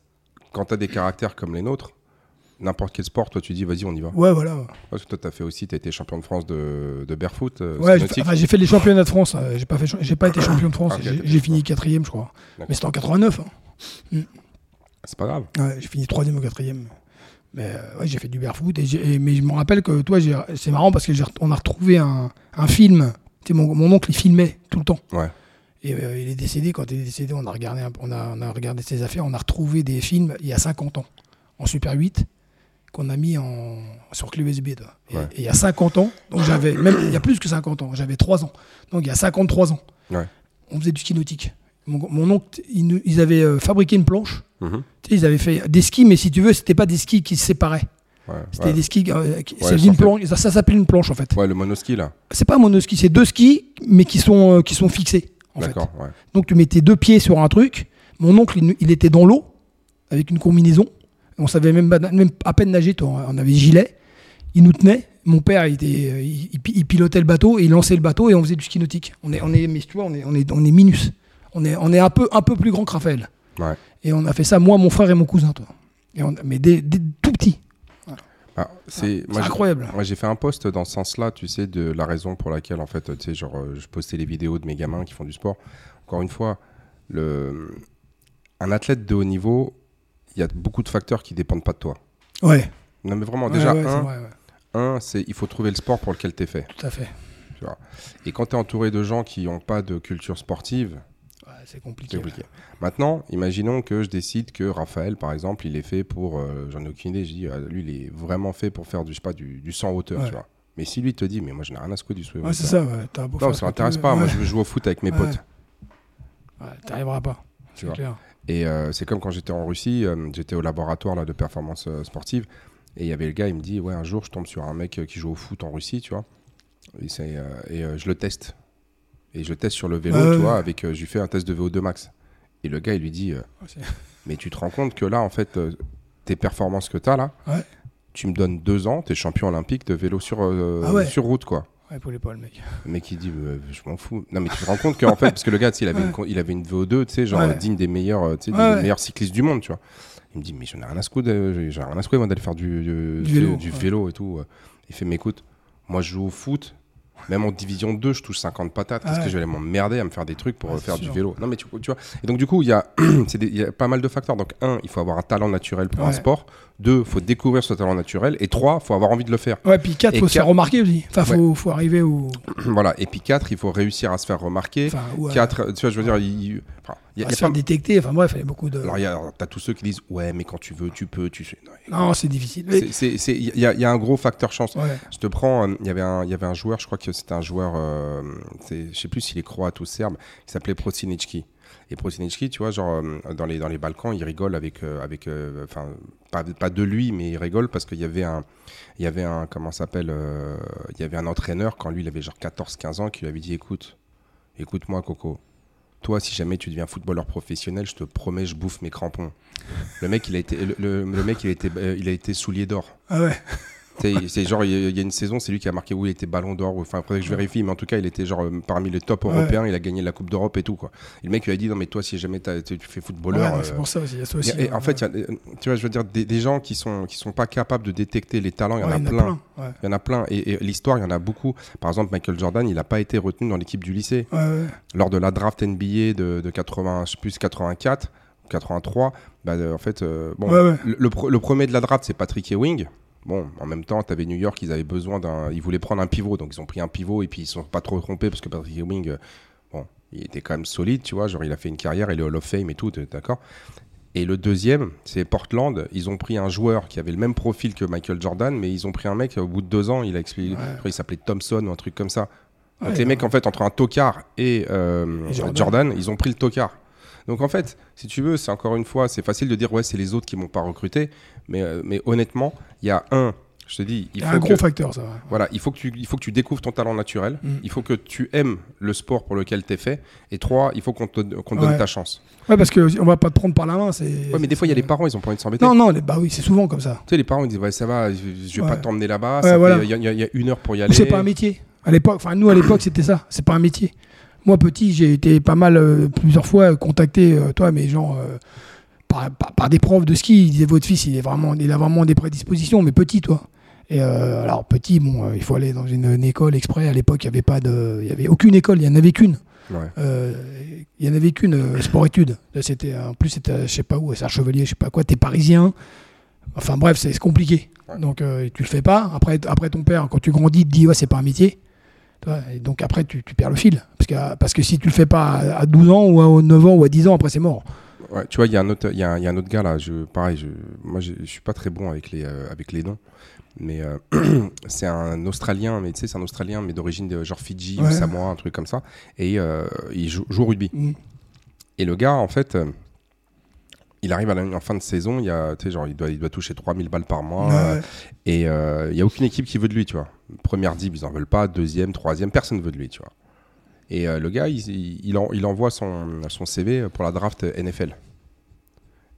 quand tu as des caractères comme les nôtres, n'importe quel sport, toi tu dis vas-y on y va. Ouais voilà. Parce que toi tu as fait aussi, tu as été champion de France de, de barefoot. Euh, ouais, j'ai fait, les championnats de France. Euh, j'ai pas, j'ai pas été champion de France. j'ai fini quatrième je crois. Mais c'était en 89. Hein. Mm. C'est pas grave. Ouais, j'ai fini troisième ou quatrième. Mais euh, ouais, j'ai fait du barefoot. Et, mais je me rappelle que toi, c'est marrant parce qu'on a retrouvé un, un film. Mon, mon, oncle il filmait tout le temps. Ouais. Et il est décédé. Quand il est décédé, on a, regardé, on, a, on a regardé ses affaires. On a retrouvé des films il y a 50 ans en Super 8 qu'on a mis en, sur clé USB. Et, il y a 50 ans, donc j'avais, même il y a plus que 50 ans, j'avais 3 ans. Donc il y a 53 ans, on faisait du ski nautique. Mon, oncle, ils, avaient euh, fabriqué une planche. Mhm. ils avaient fait des skis, mais si tu veux, c'était pas des skis qui se séparaient. Ouais, C'était des skis. euh, une planche- ça, ça s'appelle une planche en fait. Ouais, le monoski là. C'est pas un monoski, c'est deux skis, mais qui sont, euh, qui sont fixés. En fait. Donc tu mettais deux pieds sur un truc. Mon oncle, il, il était dans l'eau avec une combinaison. On savait même, à peine nager. toi. On avait gilet. Il nous tenait. Mon père, il, était, il, il pi- il pilotait le bateau et il lançait le bateau et on faisait du ski nautique. On est, on est, mais tu vois, on est, on est, on est minus. On est, on est un peu, un peu plus grand que Raphaël. Ouais. Et on a fait ça, moi, mon frère et mon cousin, toi. Et on, mais des, des tout petits. Ah, c'est incroyable. Moi, j'ai fait un post dans ce sens-là, tu sais, de la raison pour laquelle, en fait, tu sais, genre, euh, je postais les vidéos de mes gamins qui font du sport. Encore une fois, le... un athlète de haut niveau, il y a beaucoup de facteurs qui dépendent pas de toi. Ouais. Non, mais vraiment, Ouais, déjà, ouais, un, vrai, ouais. un, c'est il faut trouver le sport pour lequel tu es fait. Tout à fait. Et quand tu es entouré de gens qui n'ont pas de culture sportive, c'est compliqué. Maintenant, imaginons que je décide que Raphaël, par exemple, il est fait pour, euh, j'en ai aucune idée, je dis, ah, lui, il est vraiment fait pour faire du, je sais pas, du, du 100 hauteur, tu vois. Mais si lui te dit, mais moi, je n'ai rien à secouer du sous Ouais, c'est ça, ouais. Beau Non, ça m'intéresse pas. Moi, je veux jouer au foot avec mes potes. Ouais, T'arriveras pas. Tu vois. clair. Et euh, c'est comme quand j'étais en Russie, euh, j'étais au laboratoire là, de performance euh, sportive. Et il y avait le gars, il me dit Ouais, un jour, je tombe sur un mec qui joue au foot en Russie, tu vois. Et, je le teste. Et je le teste sur le vélo, tu vois, avec. je lui fais un test de VO2 max. Et le gars, il lui dit c'est- Mais tu te rends compte que là, en fait, tes performances que tu as là, Ouais. tu me donnes deux ans, tu es champion olympique de vélo sur, Ah ouais. sur route, quoi. Ouais, pour les pas, le mec. Le mec il dit euh, je m'en fous. Non mais tu te rends compte qu'en fait parce que le gars il avait une il avait une VO2 tu sais genre Ouais. digne des meilleurs euh, des meilleurs cyclistes du monde tu vois. Il me dit mais j'en ai rien à secouer de- j'en ai rien à secouer moi d'aller faire du, du, Du vélo, du vélo et tout. Il fait mais écoute moi je joue au foot même en division 2 je touche 50 patates parce Ouais. que je vais aller m'emmerder à me faire des trucs pour Ouais, euh, faire du vélo. Non mais tu, tu vois et donc du coup il y a [clears throat] des- y a pas mal de facteurs donc un il faut avoir un talent naturel pour un sport. Deux faut découvrir ce talent naturel et trois faut avoir envie de le faire. Ouais, puis 4, Et faut se faire quatre- remarquer aussi. Enfin, faut, faut arriver au. [clears throat] voilà et puis quatre il faut réussir à se faire remarquer. Enfin, ou à- 4, tu vois, je veux dire, il, enfin, y a, à y a se faire pas- détecter. Enfin, bref, il y a beaucoup de. Alors, il y a, t'as tous ceux qui disent, ouais, mais quand tu veux, tu peux, tu sais. Non, Non, c'est difficile. Il y, y a un gros facteur chance. Ouais. Je te prends, il y avait un, il y avait un joueur, je crois que c'était un joueur, euh, c'est- je sais plus s'il est croate ou serbe, qui s'appelait Prosinecki. Et Prosinecki, tu vois, genre euh, dans les dans les Balkans, il rigole avec euh, avec, euh, enfin pas, de lui, mais il rigole parce qu'il y avait un, il y avait un, comment s'appelle, il y avait un entraîneur quand lui il avait genre 14-15 ans qui lui avait dit, écoute, écoute-moi Coco, toi si jamais tu deviens footballeur professionnel, je te promets, je bouffe mes crampons. Le mec, il a été, le, mec, il a été, il a été soulier d'or. Ah ouais. C'est genre, il y a- il y a une saison, c'est lui qui a marqué où il était ballon d'or. Enfin, que je vérifie, mais en tout cas, il était genre euh, parmi les top Ouais. européens. Il a gagné la Coupe d'Europe et tout. Quoi. Et le mec lui a dit Non, mais toi, si jamais tu fais footballeur. Ouais, euh, c'est pour ça aussi. Il y a ça aussi. et- et en fait, il y a, euh, tu vois, je veux dire, des, des gens qui sont, qui sont pas capables de détecter les talents, il y en a plein. Il y en a plein. Et, et l'histoire, il y en a beaucoup. Par exemple, Michael Jordan, il n'a pas été retenu dans l'équipe du lycée. Lors de la draft NBA de, de 80, je sais plus 84, 83, bah, euh, en fait, euh, bon, le premier de la draft, c'est Patrick Ewing. Bon, en même temps, tu avais New York, ils avaient besoin d'un. Ils voulaient prendre un pivot, donc ils ont pris un pivot et puis ils sont pas trop trompés parce que Patrick Ewing, euh, bon, il était quand même solide, tu vois. Genre, il a fait une carrière, il est Hall of Fame et tout, d'accord Et le deuxième, c'est Portland. Ils ont pris un joueur qui avait le même profil que Michael Jordan, mais ils ont pris un mec, au bout de deux ans, il a expliqué. Ouais. qu'il s'appelait Thompson ou un truc comme ça. Donc Ouais, les mecs, en fait, entre un tocard et, euh, Et Jordan. Jordan. ils ont pris le tocard. Donc en fait, si tu veux, c'est encore une fois, c'est facile de dire ouais, c'est les autres qui m'ont pas recruté, mais, euh, mais honnêtement, il y a un, je te dis, il Il y a faut un que, gros facteur, ça. ouais. voilà, il faut que tu, il faut que tu découvres ton talent naturel, Mm. il faut que tu aimes le sport pour lequel tu es fait, et trois, il faut qu'on te, qu'on te donne ta chance. Ouais, parce qu'on va pas te prendre par la main. c'est- Ouais, mais des fois, il y a les parents, ils ont pas envie de s'embêter. Non, non, les- bah oui, c'est souvent comme ça. Tu sais, les parents, ils disent ouais, ça va, je, je vais pas t'emmener là-bas, voilà. il y, y a- il y a une heure pour y aller. c'est pas un métier. À l'époque, enfin nous à l'époque [coughs] c'était ça. C'est pas un métier. Moi petit, j'ai été pas mal euh, plusieurs fois contacté, euh, toi, mais genre euh, par, par- par des profs de ski. Ils disaient votre fils, il est vraiment, il a vraiment des prédispositions, mais petit, toi. Et alors petit, bon, il faut aller dans une, une école exprès. À l'époque, il y avait pas de, il y avait aucune école. Il y en avait qu'une. Ouais. Euh, Il y en avait qu'une euh, sport-études. C'était en plus c'était je sais pas où, à Sarchevalier, je sais pas quoi. T'es parisien. Enfin bref, c'est c'est compliqué. Ouais. Donc euh, tu le fais pas. Après, après ton père, quand tu grandis, te dit ouais c'est pas un métier. Et donc après tu, tu perds le fil. Parce que, parce que si tu le fais pas à, à 12 ans ou à 9 ans ou à 10 ans, après c'est mort. Ouais, tu vois, il y, a un autre- il y, a y a un autre gars là, je, pareil, je, moi je, je suis pas très bon avec les, euh, avec les noms, mais euh, [clears throat] c'est un Australien, mais tu sais, c'est un Australien, mais d'origine de genre Fidji ou. Samoa, un truc comme ça, et euh, il joue, joue au rugby. Mm. Et le gars, en fait, euh, il arrive à la, en fin de saison, il, y a, genre, il, doit, il doit toucher 3000 balles par mois. Euh, ouais. et euh, il n'y a aucune équipe qui veut de lui, tu vois. Première dib, ils en veulent pas. Deuxième, troisième, personne ne veut de lui, tu vois. Et euh, le gars, il, il, il en- il envoie son, son CV pour la draft NFL.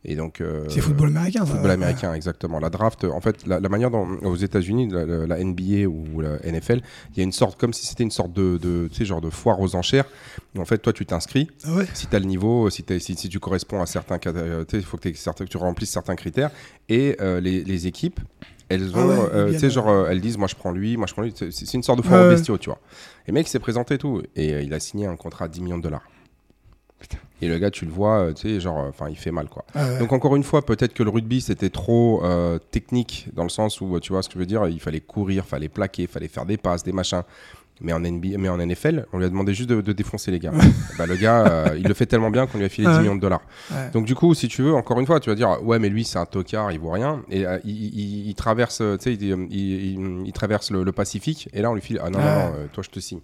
Et donc. euh, C'est football américain, ça. Football américain, exactement. La draft, en fait, la, la manière dont aux États-Unis, la, NBA ou la NFL, il y a une sorte, comme si c'était une sorte de, de tu sais, genre de foire aux enchères. En fait, toi, tu t'inscris. Ah ouais. Si tu as le niveau, si, t'es- si, si tu corresponds à certains, euh, il faut que, que tu remplisses certains critères. Et euh, les, les équipes, elles Ah ont, ouais, euh, tu sais, genre, euh, elles disent, moi, je prends lui, moi, je prends lui. C'est une sorte de foire Ouais, aux bestiaux, tu vois. Et le mec s'est présenté et tout, et euh, il a signé un contrat à 10 millions de dollars. Et le gars, tu le vois, euh, tu sais, genre, enfin, il fait mal, quoi. Ah ouais. Donc encore une fois, peut-être que le rugby c'était trop euh, technique dans le sens où tu vois ce que je veux dire, il fallait courir, fallait plaquer, fallait faire des passes, des machins. Mais en, NBA, mais en NFL, on lui a demandé juste de, de défoncer les gars. bah, [laughs] le gars, euh, il le fait tellement bien qu'on lui a filé 10 Ouais. millions de dollars. Ouais. Donc du coup, si tu veux, encore une fois, tu vas dire ouais, mais lui c'est un tocard, il voit rien. Et euh, il, il- il traverse, euh, tu sais, il, il- il- il traverse le, le Pacifique. Et là, on lui file ah non, non, Ouais. non, euh, toi je te signe.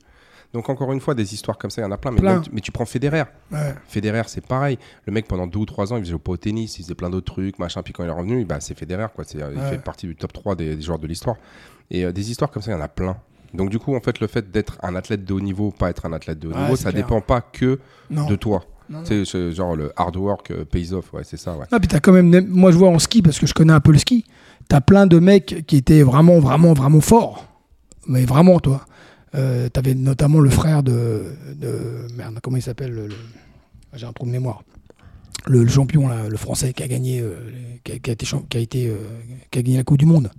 Donc encore une fois, des histoires comme ça, il y en a plein. Mais, Plein. même tu- mais tu prends Federer. Ouais. Federer, c'est pareil. Le mec, pendant deux ou trois ans, il faisait pas au tennis, il faisait plein d'autres trucs, machin. Puis quand il est revenu, bah, c'est Federer, quoi. Euh, Il fait partie du top 3 des, des joueurs de l'histoire. Et euh, des histoires comme ça, il y en a plein. Donc, du coup, en fait, le fait d'être un athlète de haut niveau, pas être un athlète de haut Ouais, niveau, ça clair. dépend pas que Non. de toi. C'est genre le hard work euh, pays off, ouais, c'est ça, ouais. Ah, puis t'as quand même, moi je vois en ski, parce que je connais un peu le ski, t'as plein de mecs qui étaient vraiment, vraiment, vraiment forts. Mais vraiment, toi. Euh, T'avais notamment le frère de, de- Merde, comment il s'appelle le- le- J'ai un trou de mémoire. Le, le champion, là, le français qui a gagné, euh, qui a, qui a été, qui a, été, euh, qui a gagné la Coupe du Monde.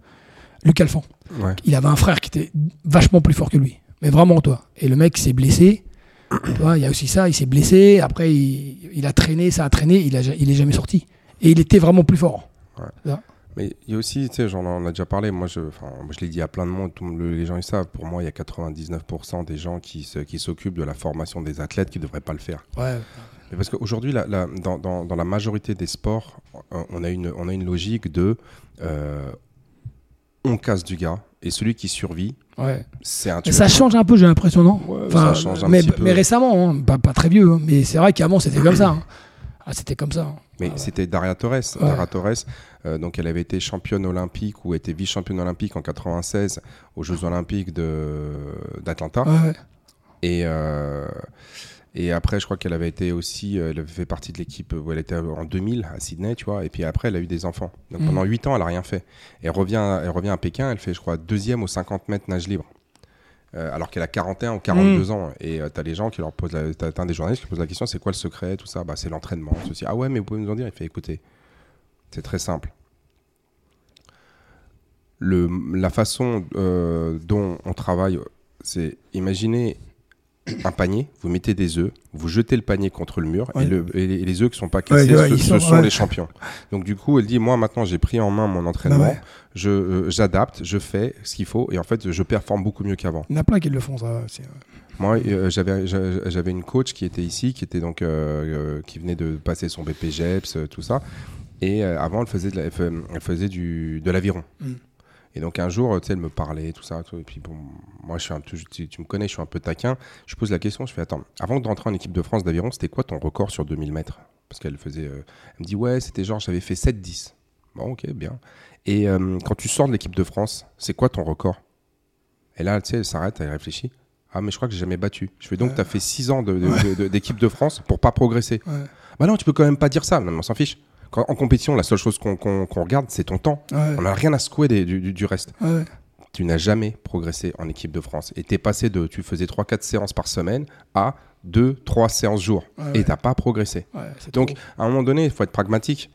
Luc Alphand. ouais. Il avait un frère qui était vachement plus fort que lui. Mais vraiment, toi. Et le mec s'est blessé. Tu il y a aussi ça, il s'est blessé. Après, il, il a traîné, ça a traîné. Il, a, il est jamais sorti. Et il était vraiment plus fort. Mais il y a aussi, tu sais, j'en en a déjà parlé, moi je, moi, je l'ai dit à plein de monde, tout le monde- les gens ils savent, pour moi il y a 99% des gens qui se- qui s'occupent de la formation des athlètes qui ne devraient pas le faire. Ouais. Mais parce qu'aujourd'hui, la- la- dans, dans- dans la majorité des sports, on a une, on a une logique de euh, on casse du gars et celui qui survit, ouais. c'est un Et tueur. ça change un peu, j'ai l'impression, non Ouais, ça change un mais, petit peu. mais récemment, hein, pas, pas très vieux. hein. Mais c'est vrai qu'avant, c'était comme ça. hein. Ah, c'était comme ça. Mais Ah ouais. c'était Daria Torres. Daria Torres, donc elle avait été championne olympique ou était vice-championne olympique en 96 aux Jeux olympiques d'Atlanta. Ouais. Et, euh, et après, je crois qu'elle avait été aussi, euh, elle avait fait partie de l'équipe où elle était en 2000 à Sydney, tu vois. Et puis après, elle a eu des enfants. Donc pendant 8 ans, elle a rien fait. Et elle revient, elle revient à Pékin, elle fait, je crois, deuxième aux 50 mètres nage libre. Euh, alors qu'elle a 41 ou 42 ans. Et tu t'as les gens qui leur posent, la, t'as, t'as des journalistes qui posent la question, c'est quoi le secret, tout ça? Bah, c'est l'entraînement. Ceci. Ah ouais, mais vous pouvez nous en dire Il fait, écoutez, c'est très simple. Le, la façon euh, dont on travaille, c'est imaginez un panier, vous mettez des œufs, vous jetez le panier contre le mur Ouais. et, le- et les, œufs qui sont pas cassés, Ouais, ouais, ce, sont- les champions. Donc du coup, elle dit moi maintenant j'ai pris en main mon entraînement, Bah je euh, j'adapte, je fais ce qu'il faut et en fait je performe beaucoup mieux qu'avant. Il y en a plein qui le font, ça. Moi, euh, j'avais j'a- j'avais une coach qui était ici, qui était donc euh, qui venait de passer son BPGEPS, tout ça. Et euh, avant, elle faisait de la- elle fe- elle faisait du de l'aviron. Mm. Et donc un jour, tu sais, elle me parlait, tout ça. tout, et puis bon, moi, je suis un peu, tu, tu me connais, je suis un peu taquin. Je pose la question, je fais attends, avant de rentrer en équipe de France d'aviron, c'était quoi ton record sur 2000 mètres? Parce qu'elle faisait, euh, elle me dit ouais, c'était genre j'avais fait 7-10. Bon, ok, bien. Et euh, quand tu sors de l'équipe de France, c'est quoi ton record? Et là, tu sais, elle s'arrête, elle réfléchit. Ah, mais je crois que j'ai jamais battu. Je fais donc, Ouais. tu as fait 6 ans de- de- de- de- d'équipe de, France pour pas progresser. Ouais. Bah non, tu peux quand même pas dire ça. Non, on s'en fiche. Quand, en compétition, la seule chose qu'on regarde, c'est ton temps. Ouais. On n'a rien à secouer des- du, du- du reste. Ouais. Tu n'as jamais progressé en équipe de France. Et tu es passé de. Tu faisais 3-4 séances par semaine à 2-3 séances jour. Et tu pas progressé. Donc, trop. à un moment donné, il faut être pragmatique.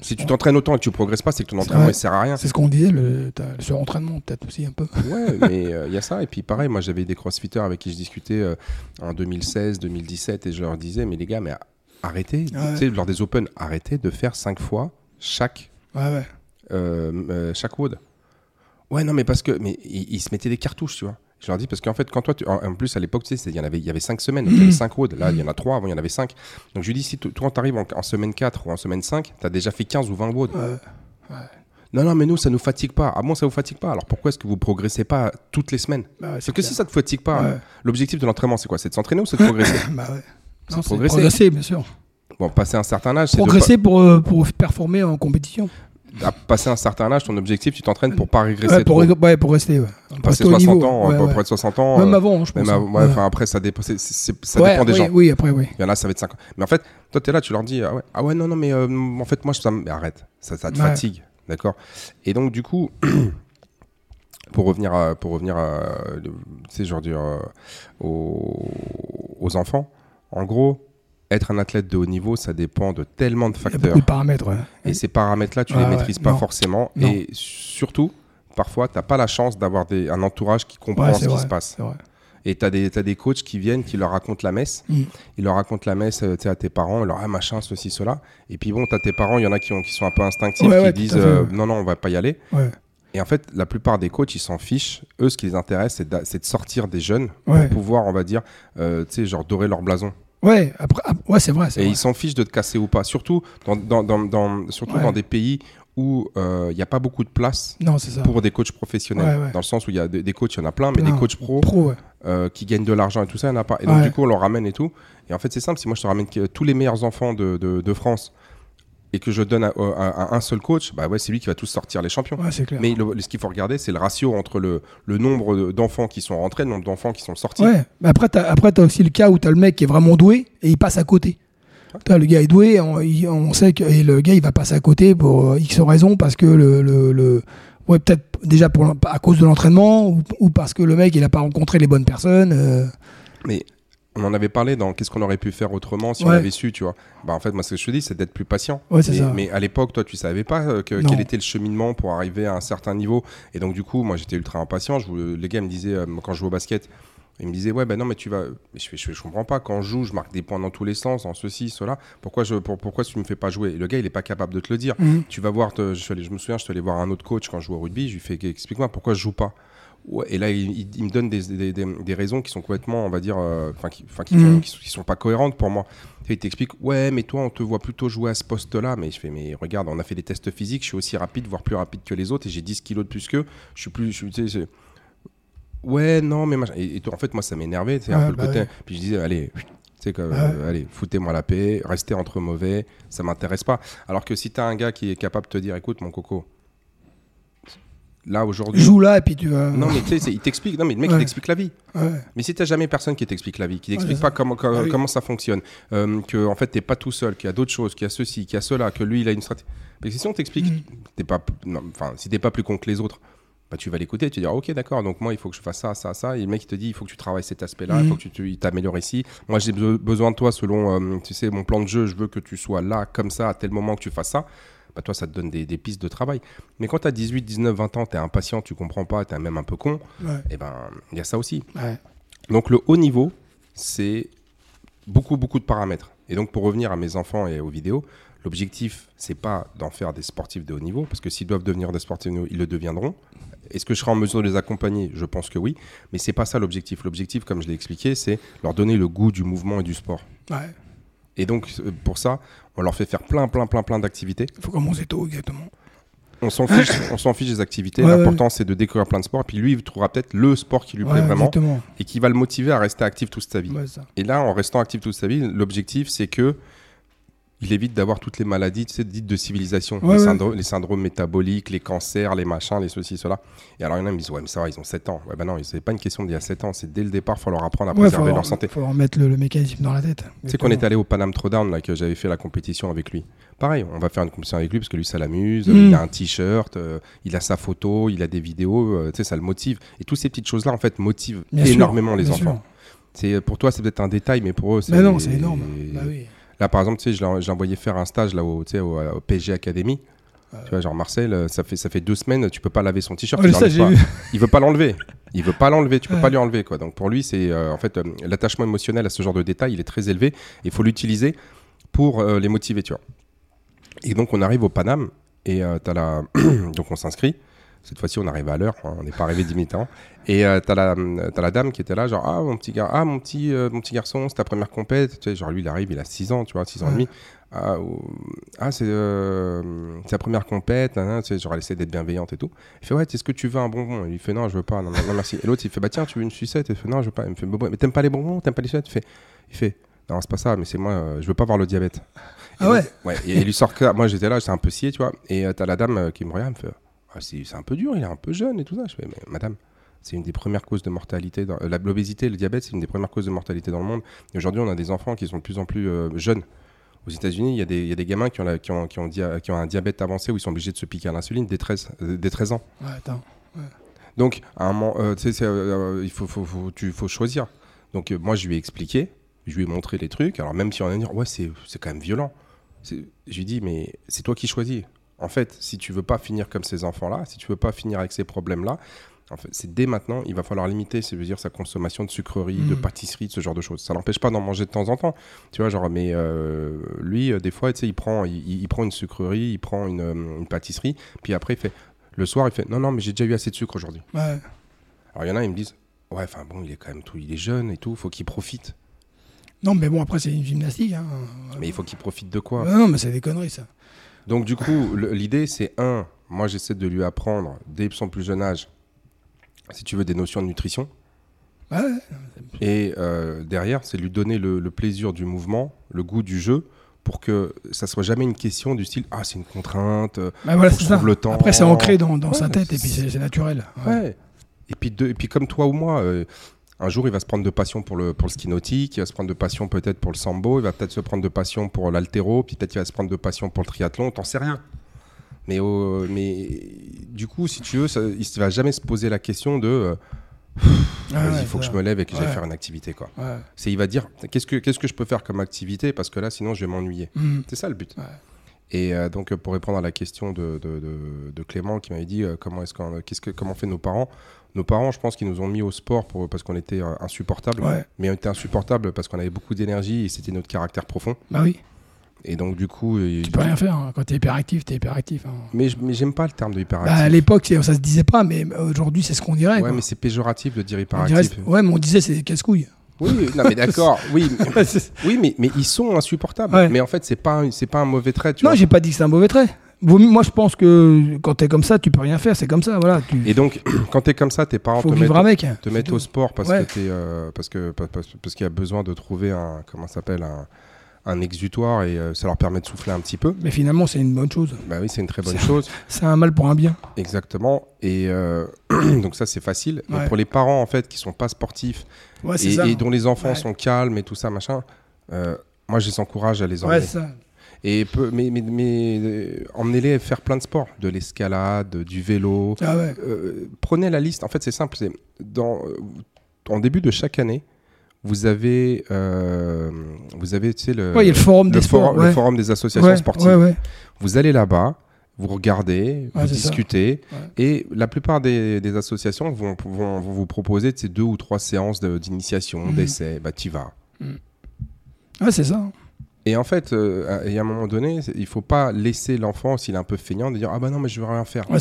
Si tu t'entraînes autant et que tu progresses pas, c'est que ton entraînement ne sert à rien. c'est ce qu'on disait, le, t'as le surentraînement, peut-être aussi un peu. Ouais, mais euh, il y a ça. Et puis pareil, moi j'avais des crossfitters avec qui je discutais euh, en 2016, 2017 et je leur disais, mais les gars, mais arrêtez, Ouais. tu lors des Open, arrêtez de faire 5 fois chaque, Ouais, ouais. euh, euh, chaque WOD. Ouais, non, mais parce que, mais ils, ils se mettaient des cartouches, tu vois. Je leur dis, parce qu'en fait, quand toi, tu- en, en plus à l'époque, tu sais, il y en avait, il y avait 5 semaines, donc il y avait [clears throat] 5 WOD. Là, il y en a 3, avant il y en avait 5. Donc je lui dis, si toi, t'arrives en, en semaine 4 ou en semaine 5, t'as déjà fait 15 ou 20 WOD. Ouais. Non, non, mais nous, ça nous fatigue pas. Ah bon, ça vous fatigue pas Alors pourquoi est-ce que vous progressez pas toutes les semaines? Bah ouais, Parce c'est que si ça te fatigue pas, Ouais. l'objectif de l'entraînement, c'est quoi? C'est de s'entraîner ou c'est de [laughs] progresser? Bah ouais. C'est progresser. progresser, bien sûr. Bon, passer un certain âge, de Progresser pour, euh, pour performer en compétition. à passer un certain âge, ton objectif, tu t'entraînes pour pas régresser Ouais, pour, ouais, pour rester. Ouais. Passer rester au 60 niveau. ans, Ouais, pour de 60 ans. Même euh, avant, je pense. même enfin, après, ça, dépend, ça des oui, gens. Oui, après, oui. Il y en a, ça va être 5 ans. Mais en fait, toi, tu es là, tu leur dis, ah ouais, ah non, non, mais euh, en fait, moi, ça me... mais arrête, ça, ça te fatigue, d'accord? Et donc, du coup, [clears throat] pour revenir à, pour revenir à, tu sais, je veux dire, aux, aux enfants, en gros, être un athlète de haut niveau, ça dépend de tellement de Il y a facteurs. beaucoup de paramètres. ouais. Et ces paramètres-là, tu Ouais, les ouais, maîtrises pas non. forcément. Non. Et surtout, parfois, tu n'as pas la chance d'avoir un entourage qui comprend ce qui se passe. Et tu as, des coachs qui viennent, qui leur racontent la messe. Mm. Ils leur racontent la messe euh, à tes parents, ils leur ah, machin, ceci, cela. Et puis bon, tu as tes parents, il y en a qui, ont, qui sont un peu instinctifs, qui disent euh, non, non, on va pas y aller. Et en fait, la plupart des coachs, ils s'en fichent. Eux, ce qui les intéresse, c'est de, sortir des jeunes Ouais. pour pouvoir, on va dire, euh, tu sais, genre dorer leur blason. Ouais, après, ap- ouais, c'est vrai. Et vrai. ils s'en fichent de te casser ou pas. Surtout dans, dans, dans, dans- surtout Ouais. dans des pays où euh, il n'y a pas beaucoup de place Non, pour des coachs professionnels. Ouais, ouais. Dans le sens où il y a des, des coachs, il y en a plein, mais des coachs pro Pro, ouais. euh, qui gagnent de l'argent et tout ça, il n'y en a pas. Et donc, du coup, on leur ramène et tout. Et en fait, c'est simple. Si moi, je te ramène tous les meilleurs enfants de, de- de France et que je donne à, à- à un seul coach, bah ouais, c'est lui qui va tous sortir les champions. Ouais, c'est clair. Mais le- ce qu'il faut regarder, c'est le ratio entre le, le nombre de- d'enfants qui sont rentrés et le nombre d'enfants qui sont sortis. Ouais, mais après, après, t'as aussi le cas où t'as le mec qui est vraiment doué et il passe à côté. Le gars est doué, on, il- on sait que et le gars il va passer à côté pour euh, X raisons parce que le, le, le- ouais peut-être déjà pour à cause de l'entraînement ou, ou parce que le mec il a pas rencontré les bonnes personnes. euh, Mais on en avait parlé dans qu'est-ce qu'on aurait pu faire autrement si on avait su, tu vois. Bah en fait, moi ce que je te dis, c'est d'être plus patient. Ouais, mais, ça. mais à l'époque, toi, tu savais pas euh, que- quel était le cheminement pour arriver à un certain niveau. Et donc du coup, moi, j'étais ultra impatient. Je, voulais- les gars me disaient euh, quand je jouais au basket. Ils me disaient ouais ben non mais tu vas mais je fais je, comprends pas quand je joue je marque des points dans tous les sens en ceci cela pourquoi je pour- pourquoi tu me fais pas jouer? Et le gars il est pas capable de te le dire Mhm. tu vas voir te- je, suis allé- je me souviens je suis allé voir un autre coach quand je jouais au rugby je lui fais explique-moi pourquoi je joue pas? Ouais, et là, il, il- il me donne des, des- des- des raisons qui sont complètement, on va dire, euh, enfin, qui, Mhm. sont, qui sont- qui sont pas cohérentes pour moi. Et il t'explique, ouais, mais toi, on te voit plutôt jouer à ce poste-là. Mais je fais, mais regarde, on a fait des tests physiques, je suis aussi rapide, voire plus rapide que les autres, et j'ai 10 kilos de plus qu'eux. Je suis plus, je suis, tu ouais, non, mais machin. Et, et toi, en fait, moi, ça m'énervait, c'est un Ouais, peu le bah côté. ouais. Puis je disais, allez, tu euh, allez, foutez-moi la paix, restez entre mauvais, ça m'intéresse pas. Alors que si t'as un gars qui est capable de te dire, écoute, mon coco, là aujourd'hui. Joue là et puis tu vas. Non, mais tu sais, il t'explique. Non, mais le mec, il t'explique la vie. Ouais. Mais si t'as jamais personne qui t'explique la vie, qui t'explique pas ça. comment, comment, Ah oui. comment ça fonctionne, euh, que en fait t'es pas tout seul, qu'il y a d'autres choses, qu'il y a ceci, qu'il y a cela, que lui il a une stratégie. Mais si on t'explique, Mhm. t'es pas, enfin, si t'es pas plus con que les autres, bah, tu vas l'écouter, tu vas dire ok d'accord, donc moi il faut que je fasse ça, ça, ça, et le mec il te dit il faut que tu travailles cet aspect-là, il faut que tu t'améliores ici. Moi j'ai be- besoin de toi selon, euh, tu sais, mon plan de jeu, je veux que tu sois là, comme ça, à tel moment que tu fasses ça. Bah, toi, ça te donne des, des pistes de travail. Mais quand tu as 18, 19, 20 ans, tu es impatient, tu comprends pas, tu es même un peu con, Ouais. et ben il y a ça aussi. Ouais. Donc le haut niveau, c'est beaucoup, beaucoup de paramètres. Et donc pour revenir à mes enfants et aux vidéos, l'objectif, c'est pas d'en faire des sportifs de haut niveau, parce que s'ils doivent devenir des sportifs de haut niveau, ils le deviendront. Est-ce que je serai en mesure de les accompagner? Je pense que oui. Mais c'est pas ça l'objectif. L'objectif, comme je l'ai expliqué, c'est leur donner le goût du mouvement et du sport. Ouais. Et donc euh, pour ça, on leur fait faire plein, plein, plein, plein d'activités. Il faut commencer tôt, exactement. On s'en fiche, [laughs] on s'en fiche des activités. Ouais, L'important, c'est de découvrir plein de sports. Puis lui, il trouvera peut-être le sport qui lui plaît vraiment Exactement. et qui va le motiver à rester actif toute sa vie. Et là, en restant actif toute sa vie, l'objectif, c'est que il évite d'avoir toutes les maladies tu sais, dites de civilisation, Ouais, les, ouais. syndro- les syndromes métaboliques, les cancers, les machins, les ceci, cela. Et alors, il y en a qui me disent, ouais, mais ça va, ils ont 7 ans. Ouais, ben non, c'est pas une question d'il y a 7 ans, c'est dès le départ, il faut leur apprendre à préserver leur, leur santé. faut leur mettre le, le mécanisme dans la tête. Tu sais qu'on est allé au Panam Throwdown, là, que j'avais fait la compétition avec lui. Pareil, on va faire une compétition avec lui parce que lui, ça l'amuse. Mm. Il a un t-shirt, euh, il a sa photo, il a des vidéos, euh, tu sais, ça le motive. Et toutes ces petites choses-là, en fait, motivent Bien sûr, énormément les enfants. sûr. C'est Pour toi, c'est peut-être un détail, mais pour eux, c'est. Mais non, c'est énorme. Bah oui. Là, par exemple, tu sais, je l'ai envoyé faire un stage là, au, tu sais, au, au PSG Academy. Tu vois, genre Marcel, euh, ça fait, ça fait deux semaines, tu peux pas laver son t-shirt. Ouais, il. Il veut pas l'enlever. Il veut pas l'enlever. Tu peux Ouais. pas lui enlever quoi. Donc pour lui, c'est euh, en fait euh, l'attachement émotionnel à ce genre de détails, il est très élevé. Il faut l'utiliser pour euh, les motiver, tu vois. Et donc on arrive au Paname et euh, t'as la [clears throat] donc on s'inscrit. Cette fois-ci, on arrive à l'heure. hein, on n'est pas arrivé 10 minutes avant. Et euh, t'as la t'as la dame qui était là, genre ah mon petit gar ah mon petit euh, mon petit garçon, c'est ta première compète. Tu sais, genre lui, il arrive, il a 6 ans, tu vois, 6 ans et demi. Ah, ah, c'est euh, sa première compète, tu sais, genre elle essaie d'être bienveillante et tout. Il fait ouais, est-ce que tu veux un bonbon? Il fait non, je veux pas, non, non, non, merci. Et l'autre il fait bah tiens, tu veux une sucette? Il fait non, je veux pas. Il me fait mais t'aimes pas les bonbons? T'aimes pas les sucettes? Il fait, il fait Non, c'est pas ça, mais c'est moi, euh, je veux pas voir le diabète. Ah ouais Ouais, et il lui sort que. Moi, j'étais là, j'étais un peu scié, tu vois. Et euh, t'as la dame euh, qui me regarde, elle me fait ah, c'est un peu dur, il est un peu jeune et tout ça. Je fais Mais madame, c'est une des premières causes de mortalité. Dans... euh, L'obésité, le diabète, c'est une des premières causes de mortalité dans le monde. Et aujourd'hui, on a des enfants qui sont de plus en plus euh, jeunes. Aux États-Unis, il y, a y a des gamins qui ont, la- qui, ont, qui, ont dia- qui ont un diabète avancé où ils sont obligés de se piquer à l'insuline dès 13, euh, dès 13 ans. Ouais, attends. Donc, à un moment, euh, euh, il faut, faut, faut, tu, faut choisir. Donc, moi, je lui ai expliqué, je lui ai montré les trucs. Alors, même si on va dire, ouais, c'est, c'est quand même violent. Je lui ai dit, mais c'est toi qui choisis. En fait, si tu veux pas finir comme ces enfants-là, si tu veux pas finir avec ces problèmes-là, en fait, c'est dès maintenant, il va falloir limiter, c'est veut dire sa consommation de sucreries, de Mhm. pâtisseries, de ce genre de choses. Ça n'empêche pas d'en manger de temps en temps, tu vois, genre, mais euh, lui, euh, des fois, tu sais, il prend, il, prend une sucrerie, il prend une, euh, une pâtisserie, puis après, il fait, le soir, il fait, non, non, mais j'ai déjà eu assez de sucre aujourd'hui. Ouais. Alors il y en a, ils me disent Ouais, enfin bon, il est quand même tout, il est jeune et tout, faut qu'il profite. Non, mais bon, après, c'est une gymnastique. Hein. Mais il faut qu'il profite de quoi? Ouais, non, mais c'est des conneries, ça. Donc du coup, l'idée c'est un, moi j'essaie de lui apprendre dès son plus jeune âge, si tu veux, des notions de nutrition. Ouais. Et euh, derrière, c'est lui donner le, le plaisir du mouvement, le goût du jeu, pour que ça soit jamais une question du style Ah, c'est une contrainte. euh, Bah, voilà, c'est ça. le temps. Après, c'est ancré dans, dans Ouais, sa tête et puis c'est- naturel. Ouais. Ouais. Et puis, de- et puis comme toi ou moi, euh, un jour il va se prendre de passion pour le, pour le ski nautique, il va se prendre de passion peut-être pour le sambo, il va peut-être se prendre de passion pour l'altéro, puis peut-être il va se prendre de passion pour le triathlon, t'en sais rien. Mais, mais du coup, si tu veux, ça, il ne va jamais se poser la question de euh, Ah ouais, il faut que je me lève et que j'aille Ouais. faire une activité. quoi. Ouais. C'est il va dire qu'est-ce que, qu'est-ce que je peux faire comme activité parce que là sinon je vais m'ennuyer. Hmm. C'est ça le but. Et euh, donc pour répondre à la question de, de, de- de Clément qui m'avait dit euh, comment est-ce qu'on, qu'est-ce que comment fait nos parents? Nos parents, je pense qu'ils nous ont mis au sport pour, parce qu'on était euh, insupportables. Ouais. Mais on était insupportables parce qu'on avait beaucoup d'énergie et c'était notre caractère profond. Bah oui, Et donc du coup, euh, tu peux rien faire. hein. Quand t'es hyperactif, t'es hyperactif. hein. mais, j'aime pas le terme de Bah, hyperactif. à l'époque, ça se disait pas, mais aujourd'hui, c'est ce qu'on dirait. ouais, quoi. mais c'est péjoratif de dire hyperactif. dirait- ouais, mais on disait c'est des casse-couilles. Oui, non mais d'accord. [laughs] oui, mais- oui, mais, mais ils sont insupportables. Ouais. Mais en fait, c'est pas c'est pas un mauvais trait. Tu Non, j'ai pas dit que c'est un mauvais trait. Moi, je pense que quand t'es comme ça, tu peux rien faire. C'est comme ça, voilà. Tu Et donc, [clears throat] quand t'es comme ça, tes parents faut te mettent, avec. te mettent au sport parce Ouais. que t'es, euh, parce que parce, parce- qu'il y a besoin de trouver un comment s'appelle un, un exutoire et euh, ça leur permet de souffler un petit peu. Mais finalement, c'est une bonne chose. Bah oui, c'est une très bonne chose, [laughs] C'est un mal pour un bien. exactement. Et euh, [clears throat] donc ça, c'est facile. Mais pour les parents en fait qui sont pas sportifs Ouais, et, ça. et dont les enfants Ouais. sont calmes et tout ça machin, euh, moi je les encourage à les emmener. ça. et peu, mais mais, mais euh, emmenez-les faire plein de sports, de l'escalade, du vélo. Ah. Euh, prenez la liste. En fait, c'est simple. C'est dans en début de chaque année, vous avez euh, vous avez tu sais le Ouais, forum le des sports. forum, le ouais. forum des associations Ouais, sportives. Vous allez là-bas, vous regardez, Ouais, vous discutez, Ouais. et la plupart des, des associations vont, vont, vont vous proposer ces deux ou trois séances de- d'initiation, Mhm. d'essai. Bah, tu vas. Ouais, c'est ça. Et en fait, euh, et à un moment donné, il faut pas laisser l'enfant, s'il est un peu feignant, de dire ah bah non mais je veux rien faire. Ouais,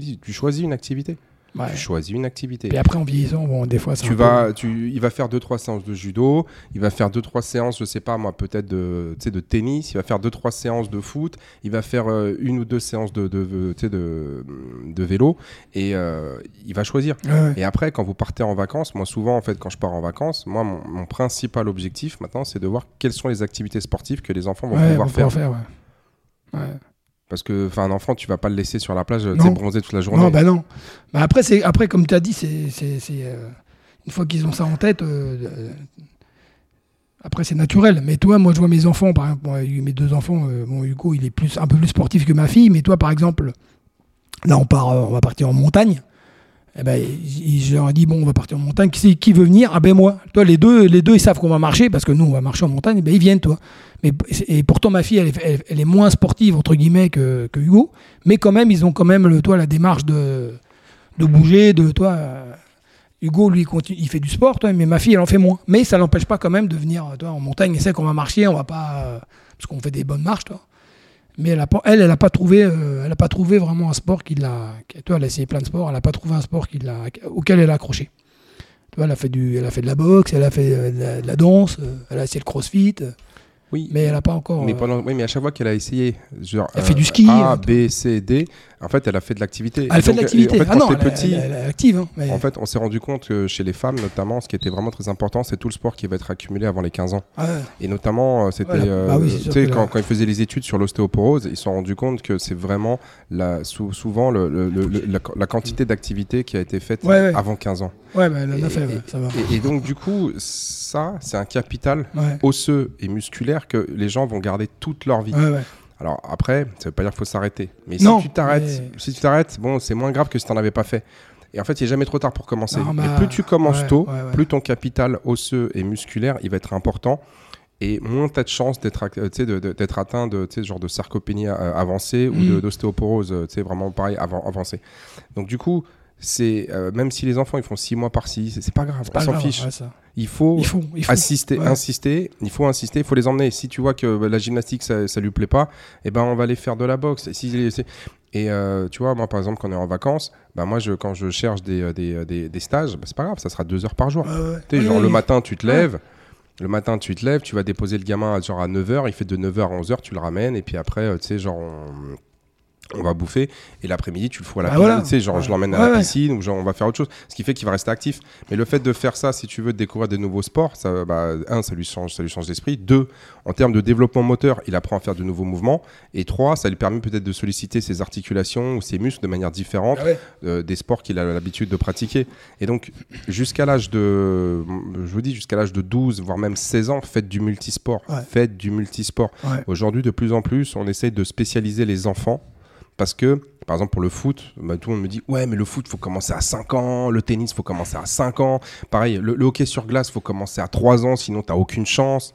dis, tu choisis une activité. Ouais. Tu choisis une activité. Et après, en vieillissant, bon, des fois, c'est Tu peu- vas, tu, il va faire deux trois séances de judo, il va faire deux trois séances, je sais pas moi, peut-être de, de tennis, il va faire deux trois séances de foot, il va faire euh, une ou deux séances de, de, de, de vélo et euh, il va choisir. Ouais. Et après, quand vous partez en vacances, moi souvent en fait, quand je pars en vacances, moi mon, mon principal objectif maintenant, c'est de voir quelles sont les activités sportives que les enfants vont Ouais, pouvoir faire. pouvoir faire, ouais. Parce que, enfin, un enfant, tu vas pas le laisser sur la plage, tu Non. sais, bronzer toute la journée. Non, bah non. Bah après, c'est après comme tu as dit, c'est c'est- c'est, euh, une fois qu'ils ont ça en tête. euh, euh, après, c'est naturel. Mais toi, moi, je vois mes enfants, par exemple, moi, mes deux enfants. euh, bon, Hugo, il est plus un peu plus sportif que ma fille. Mais toi, par exemple, là, on part, euh, on va partir en montagne. Eh ben, je leur ai dit bon, on va partir en montagne. Qui veut venir? Ah ben moi. Toi, les deux, les deux, ils savent qu'on va marcher parce que nous, on va marcher en montagne. Eh ben, ils viennent, toi. Mais et pourtant, ma fille, elle est, moins sportive entre guillemets que, Hugo. Mais quand même, ils ont quand même toi, la démarche de de bouger, de toi. euh, Hugo, lui, il fait du sport, toi, mais ma fille, elle en fait moins. Mais ça l'empêche pas quand même de venir toi, en montagne. Et c'est qu'on va marcher, on va pas. euh, parce qu'on fait des bonnes marches, toi. Mais elle, a pas, elle, elle a pas trouvé, euh, pas trouvé vraiment un sport qui l'a. Toi, elle a essayé plein de sports, elle a pas trouvé un sport auquel elle a accroché. Tu vois, elle a fait du, elle a fait de la boxe, elle a fait de la, danse, elle a essayé le crossfit, Oui. mais elle a pas encore. Mais euh, pendant, oui, mais à chaque fois qu'elle a essayé, genre Elle fait du ski, A, euh, B, C, D, En fait, elle a fait de l'activité. Elle Et fait de l'activité. et en fait, ah quand non, elle, petit, elle- elle est active. hein, mais- en fait, on s'est rendu compte que chez les femmes, notamment, ce qui était vraiment très important, c'est tout le sport qui va être accumulé avant les 15 ans. Ah ouais. Et notamment, euh, c'était, Voilà. euh, Bah oui, tu quand, ils faisaient les études sur l'ostéoporose, ils se sont rendus compte que c'est vraiment la, sou- souvent le- le- le- le- la, la quantité d'activité qui a été faite Ouais, ouais. avant 15 ans. Ouais, mais elle en a fait, et- ça va. Et, et donc, du coup, ça, c'est un capital osseux et musculaire que les gens vont garder toute leur vie. Ouais, ouais. Alors après, ça veut pas dire qu'il faut s'arrêter. Mais Non, si tu t'arrêtes, mais- si tu t'arrêtes, bon, c'est moins grave que si tu n'en avais pas fait. Et en fait, il n'est jamais trop tard pour commencer. Non, et bah, plus tu commences ouais, tôt, plus ton capital osseux et musculaire, il va être important. Et moins tu as de chances d'être euh, atteint de genre de sarcopénie euh, avancée ou Mm. d'ostéoporose, euh, vraiment pareil, avant, avancée. Donc du coup, c'est euh, même si les enfants ils font six mois par-ci, c'est c'est pas grave, Pas on s'en fiche. ouais. Il faut Il faut, il faut. assister, Ouais. insister, il faut insister, il faut les emmener. Si tu vois que bah, la gymnastique ça, ça lui plaît pas, eh ben on va aller faire de la boxe. Et Si, c'est- et euh, tu vois, moi par exemple quand on est en vacances, bah moi je, quand je cherche des, euh, des, des, des stages, bah, c'est pas grave, ça sera deux heures par jour. Ouais. Tu sais, genre le matin tu te lèves, le matin tu te lèves, tu vas déposer le gamin à, genre à 9h, il fait de 9h à 11h, tu le ramènes et puis après tu sais genre on, on va bouffer et l'après-midi tu le fous à la Bah piscine, voilà. tu sais genre Ouais. je l'emmène à Ouais, la ouais. piscine ou genre on va faire autre chose, ce qui fait qu'il va rester actif. Mais le fait de faire ça, si tu veux découvrir des nouveaux sports, ça, bah, un, ça lui change, ça lui change d'esprit. Deux, en termes de développement moteur, il apprend à faire de nouveaux mouvements. Et trois, ça lui permet peut-être de solliciter ses articulations ou ses muscles de manière différente Ah euh, des sports qu'il a l'habitude de pratiquer. Et donc, jusqu'à l'âge de, je vous dis, jusqu'à l'âge de 12, voire même 16 ans, faites du multisport. Faites du multisport. Aujourd'hui, de plus en plus, on essaye de spécialiser les enfants parce que, par exemple, pour le foot, bah, tout le monde me dit Ouais, mais le foot, faut commencer à 5 ans, le tennis, faut commencer à 5 ans. Pareil, le, le hockey sur glace, faut commencer à 3 ans, sinon, tu aucune chance.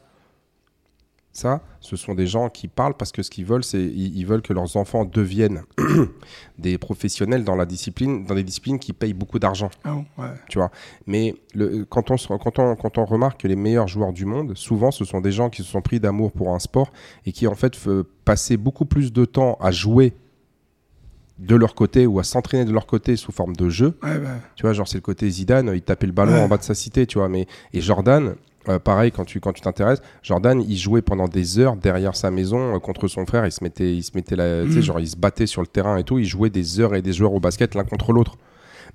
Ça, ce sont des gens qui parlent parce que ce qu'ils veulent, c'est ils, ils veulent que leurs enfants deviennent [clears throat] des professionnels dans la discipline, dans des disciplines qui payent beaucoup d'argent bon, ouais. tu vois. Mais le, quand, on, quand, on, quand on remarque que les meilleurs joueurs du monde, souvent, ce sont des gens qui se sont pris d'amour pour un sport et qui, en fait, passaient beaucoup plus de temps à jouer de leur côté ou à s'entraîner de leur côté sous forme de jeu. Ouais, bah, Tu vois, genre, c'est le côté Zidane, il tapait le ballon Ouais. en bas de sa cité, tu vois. Mais, et Jordan, euh, pareil, quand tu quand tu t'intéresses, Jordan, il jouait pendant des heures derrière sa maison euh, contre son frère. Il se mettait, il se mettait la, Mhm. genre, il se battait sur le terrain et tout. Il jouait des heures et des heures au basket l'un contre l'autre.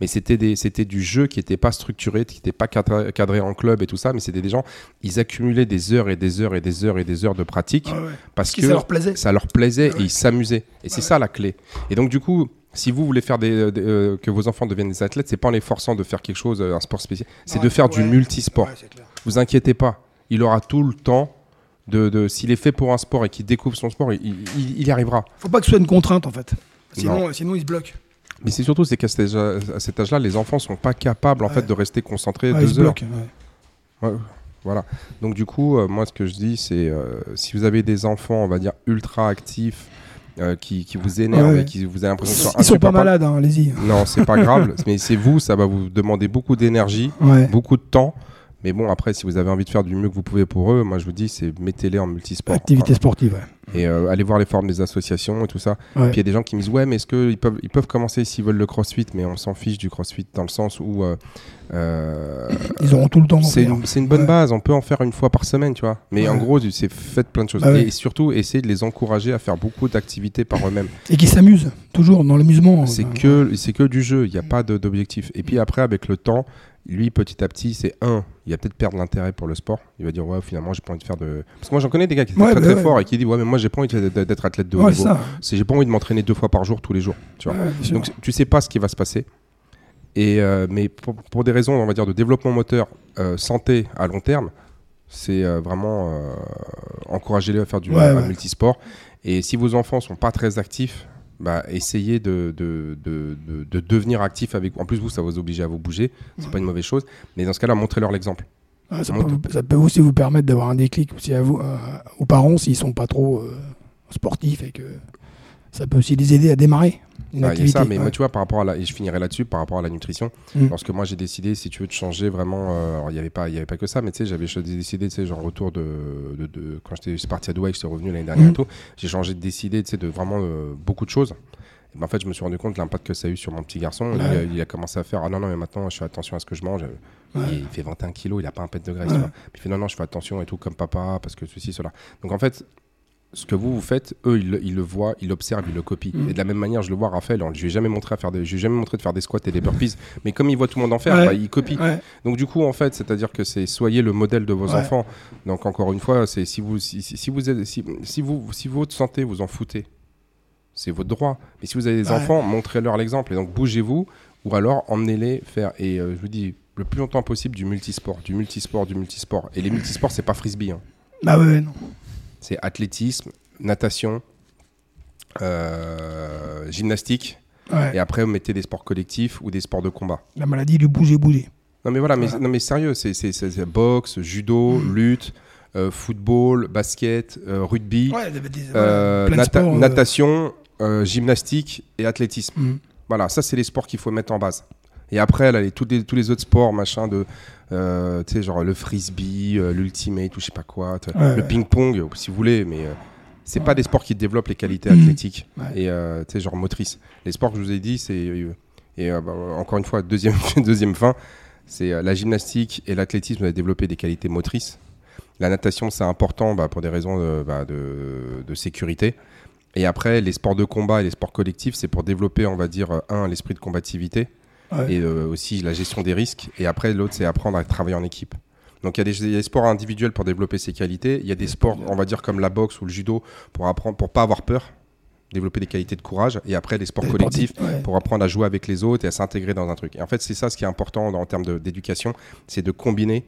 Mais c'était des, c'était du jeu qui n'était pas structuré, qui n'était pas cadré, cadré en club et tout ça. Mais c'était des gens, ils accumulaient des heures et des heures et des heures et des heures de pratique ouais. parce que ça leur plaisait. ça leur plaisait Ouais. et ils s'amusaient. Et c'est ça la clé. Et donc du coup, si vous voulez faire des, des- euh, que vos enfants deviennent des athlètes, c'est pas en les forçant de faire quelque chose, euh, un sport spécial, c'est de faire du multisport. Vous inquiétez pas, il aura tout le temps. De, de- s'il est fait pour un sport et qu'il découvre son sport, il, il- il y arrivera. Faut pas que ce soit une contrainte en fait. Sinon, sinon il se bloque. Mais c'est surtout c'est qu'à cet âge-là, les enfants sont pas capables en Ouais. fait de rester concentrés Ouais, deux heures. bloque. ouais. Voilà. Donc du coup, euh, moi ce que je dis, c'est euh, si vous avez des enfants, on va dire ultra actifs, euh, qui, qui vous énervent et qui vous avez l'impression qu'ils sont Ils sont pas malades, hein, allez-y. Non, c'est pas grave, [laughs] mais c'est vous, ça va vous demander beaucoup d'énergie, beaucoup de temps. Mais bon, après, si vous avez envie de faire du mieux que vous pouvez pour eux, moi je vous dis, c'est mettez-les en multisport. Activité sportive, ouais. Et euh, allez voir les formes des associations et tout ça. Ouais. Puis il y a des gens qui me disent, ouais, mais est-ce qu'ils peuvent, ils peuvent commencer s'ils veulent le crossfit, mais on s'en fiche du crossfit dans le sens où euh, euh, Ils auront tout le temps. c'est une, c'est une bonne Ouais. base, on peut en faire une fois par semaine, tu vois. Mais Ouais. en gros, c'est faites plein de choses. Bah. Et surtout, essayez de les encourager à faire beaucoup d'activités par eux-mêmes. Et qui s'amusent, toujours dans l'amusement. C'est Ouais. que, c'est que du jeu, il n'y a pas d'objectif. Et puis après, avec le temps, lui, petit à petit, c'est un, il va peut-être perdre l'intérêt pour le sport. Il va dire, ouais, finalement, j'ai pas envie de faire de. Parce que moi, j'en connais des gars qui Ouais, très bah très ouais. forts et qui disent, ouais, mais moi, j'ai pas envie d'être athlète de haut Ouais, niveau. ça. C'est- J'ai pas envie de m'entraîner deux fois par jour, tous les jours. Tu vois. Donc tu sais pas ce qui va se passer. Et euh, mais pour, pour des raisons, on va dire, de développement moteur, euh, santé à long terme, c'est euh, vraiment encourager-les à faire du multisport. Et si vos enfants sont pas très actifs, bah, essayez de, de, de, de- de devenir actifs avec. En plus, vous, ça vous obliger à vous bouger. C'est pas une mauvaise chose. Mais dans ce cas-là, montrez-leur l'exemple. Ouais, ça, Moi, peut, ça peut aussi vous permettre d'avoir un déclic aussi à vous, euh, aux parents s'ils sont pas trop euh, sportifs et que ça peut aussi les aider à démarrer une Ah, y a ça, mais ouais. moi, tu vois, par rapport à la, et je finirai là-dessus, par rapport à la nutrition, Mm. lorsque moi j'ai décidé, si tu veux, de changer vraiment, euh, alors, il n'y avait pas, y avait pas que ça, mais tu sais, j'avais décidé, tu sais, genre retour de, de, de- quand j'étais parti à Dubaï, j'étais revenu l'année dernière Mm. et tout, j'ai changé de décider, tu sais, de vraiment euh, beaucoup de choses. Et ben, en fait, je me suis rendu compte de l'impact que ça a eu sur mon petit garçon. Il, Ouais. a, il a commencé à faire, ah non, non, mais maintenant, je fais attention à ce que je mange. Ouais. Il, fait 21 kilos, il a pas un pet de graisse. Ouais. tu vois. Puis il fait, non, non, je fais attention et tout, comme papa, parce que ceci, cela. Donc en fait, ce que vous vous faites, eux ils, le- ils le voient, ils l'observent, ils le copient. Mm. Et de la même manière, je le vois Raphaël, je lui ai jamais montré à faire des, je lui ai jamais montré de faire des squats et des burpees, mais comme il voit tout le monde en faire, Ouais. bah, il copie. Ouais. Donc du coup, en fait, c'est-à-dire que c'est soyez le modèle de vos Ouais. enfants. Donc encore une fois, c'est si vous si, vous êtes- si, si vous si votre santé vous en foutez, c'est votre droit. Mais si vous avez des enfants, montrez-leur l'exemple et donc bougez-vous ou alors emmenez-les faire. Et euh, je vous dis le plus longtemps possible du multisport, du multisport, du multisport. Et les multisports, c'est pas frisbee, hein. Bah ouais, non. C'est athlétisme, natation, euh, gymnastique. Ouais. Et après, vous mettez des sports collectifs ou des sports de combat. La maladie du bouger, bouger. Non mais voilà, mais, non, mais sérieux, c'est boxe, judo, lutte, euh, football, basket, euh, rugby, Ouais, des- des- voilà, plein de nata- sports, natation, gymnastique et athlétisme. Mhm. Voilà, ça c'est les sports qu'il faut mettre en base. Et après, là, les, tous, les, tous les autres sports, machin, de, euh, tu sais, genre le frisbee, euh, l'ultimate ou je sais pas quoi, Ouais, le ouais. ping-pong, si vous voulez, mais euh, c'est pas Ouais. des sports qui développent les qualités [clears throat] athlétiques et, euh, tu sais, genre motrices. Les sports que je vous ai dit, c'est, euh, et bah, encore une fois, deuxième, [laughs] deuxième fin, c'est la gymnastique et l'athlétisme va développer des qualités motrices. La natation, c'est important bah, pour des raisons de, bah, de- de sécurité. Et après, les sports de combat et les sports collectifs, c'est pour développer, on va dire, un, l'esprit de combativité Ouais. et euh, aussi la gestion des risques. Et après, l'autre, c'est apprendre à travailler en équipe. Donc il y, a des- il y a des sports individuels pour développer ses qualités. Il y a des sports, on va dire, comme la boxe ou le judo, pour apprendre, pour pas avoir peur, développer des qualités de courage. Et après, les sports Des collectifs, ouais. pour apprendre à jouer avec les autres et à s'intégrer dans un truc. Et en fait, c'est ça ce qui est important en termes d'éducation, c'est de combiner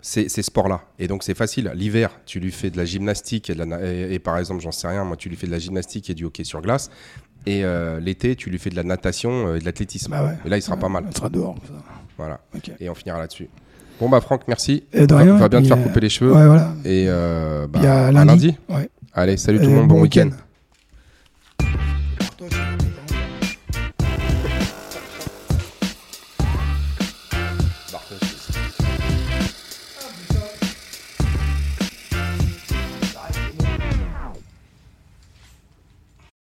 ces, ces sports-là. Et donc, c'est facile. L'hiver, tu lui fais de la gymnastique et, de la na- et- et par exemple, j'en sais rien, moi, tu lui fais de la gymnastique et du hockey sur glace. Et euh, l'été, tu lui fais de la natation euh, et de l'athlétisme. Bah ouais. Et là, il sera pas mal. On sera dehors. ça. Voilà. Et on finira là-dessus. Bon, bah, Franck, merci. Et de rien, va bien te faire euh, couper les cheveux. Ouais, voilà. Et euh, bah, à lundi. Allez, salut tout le monde, bon week-end.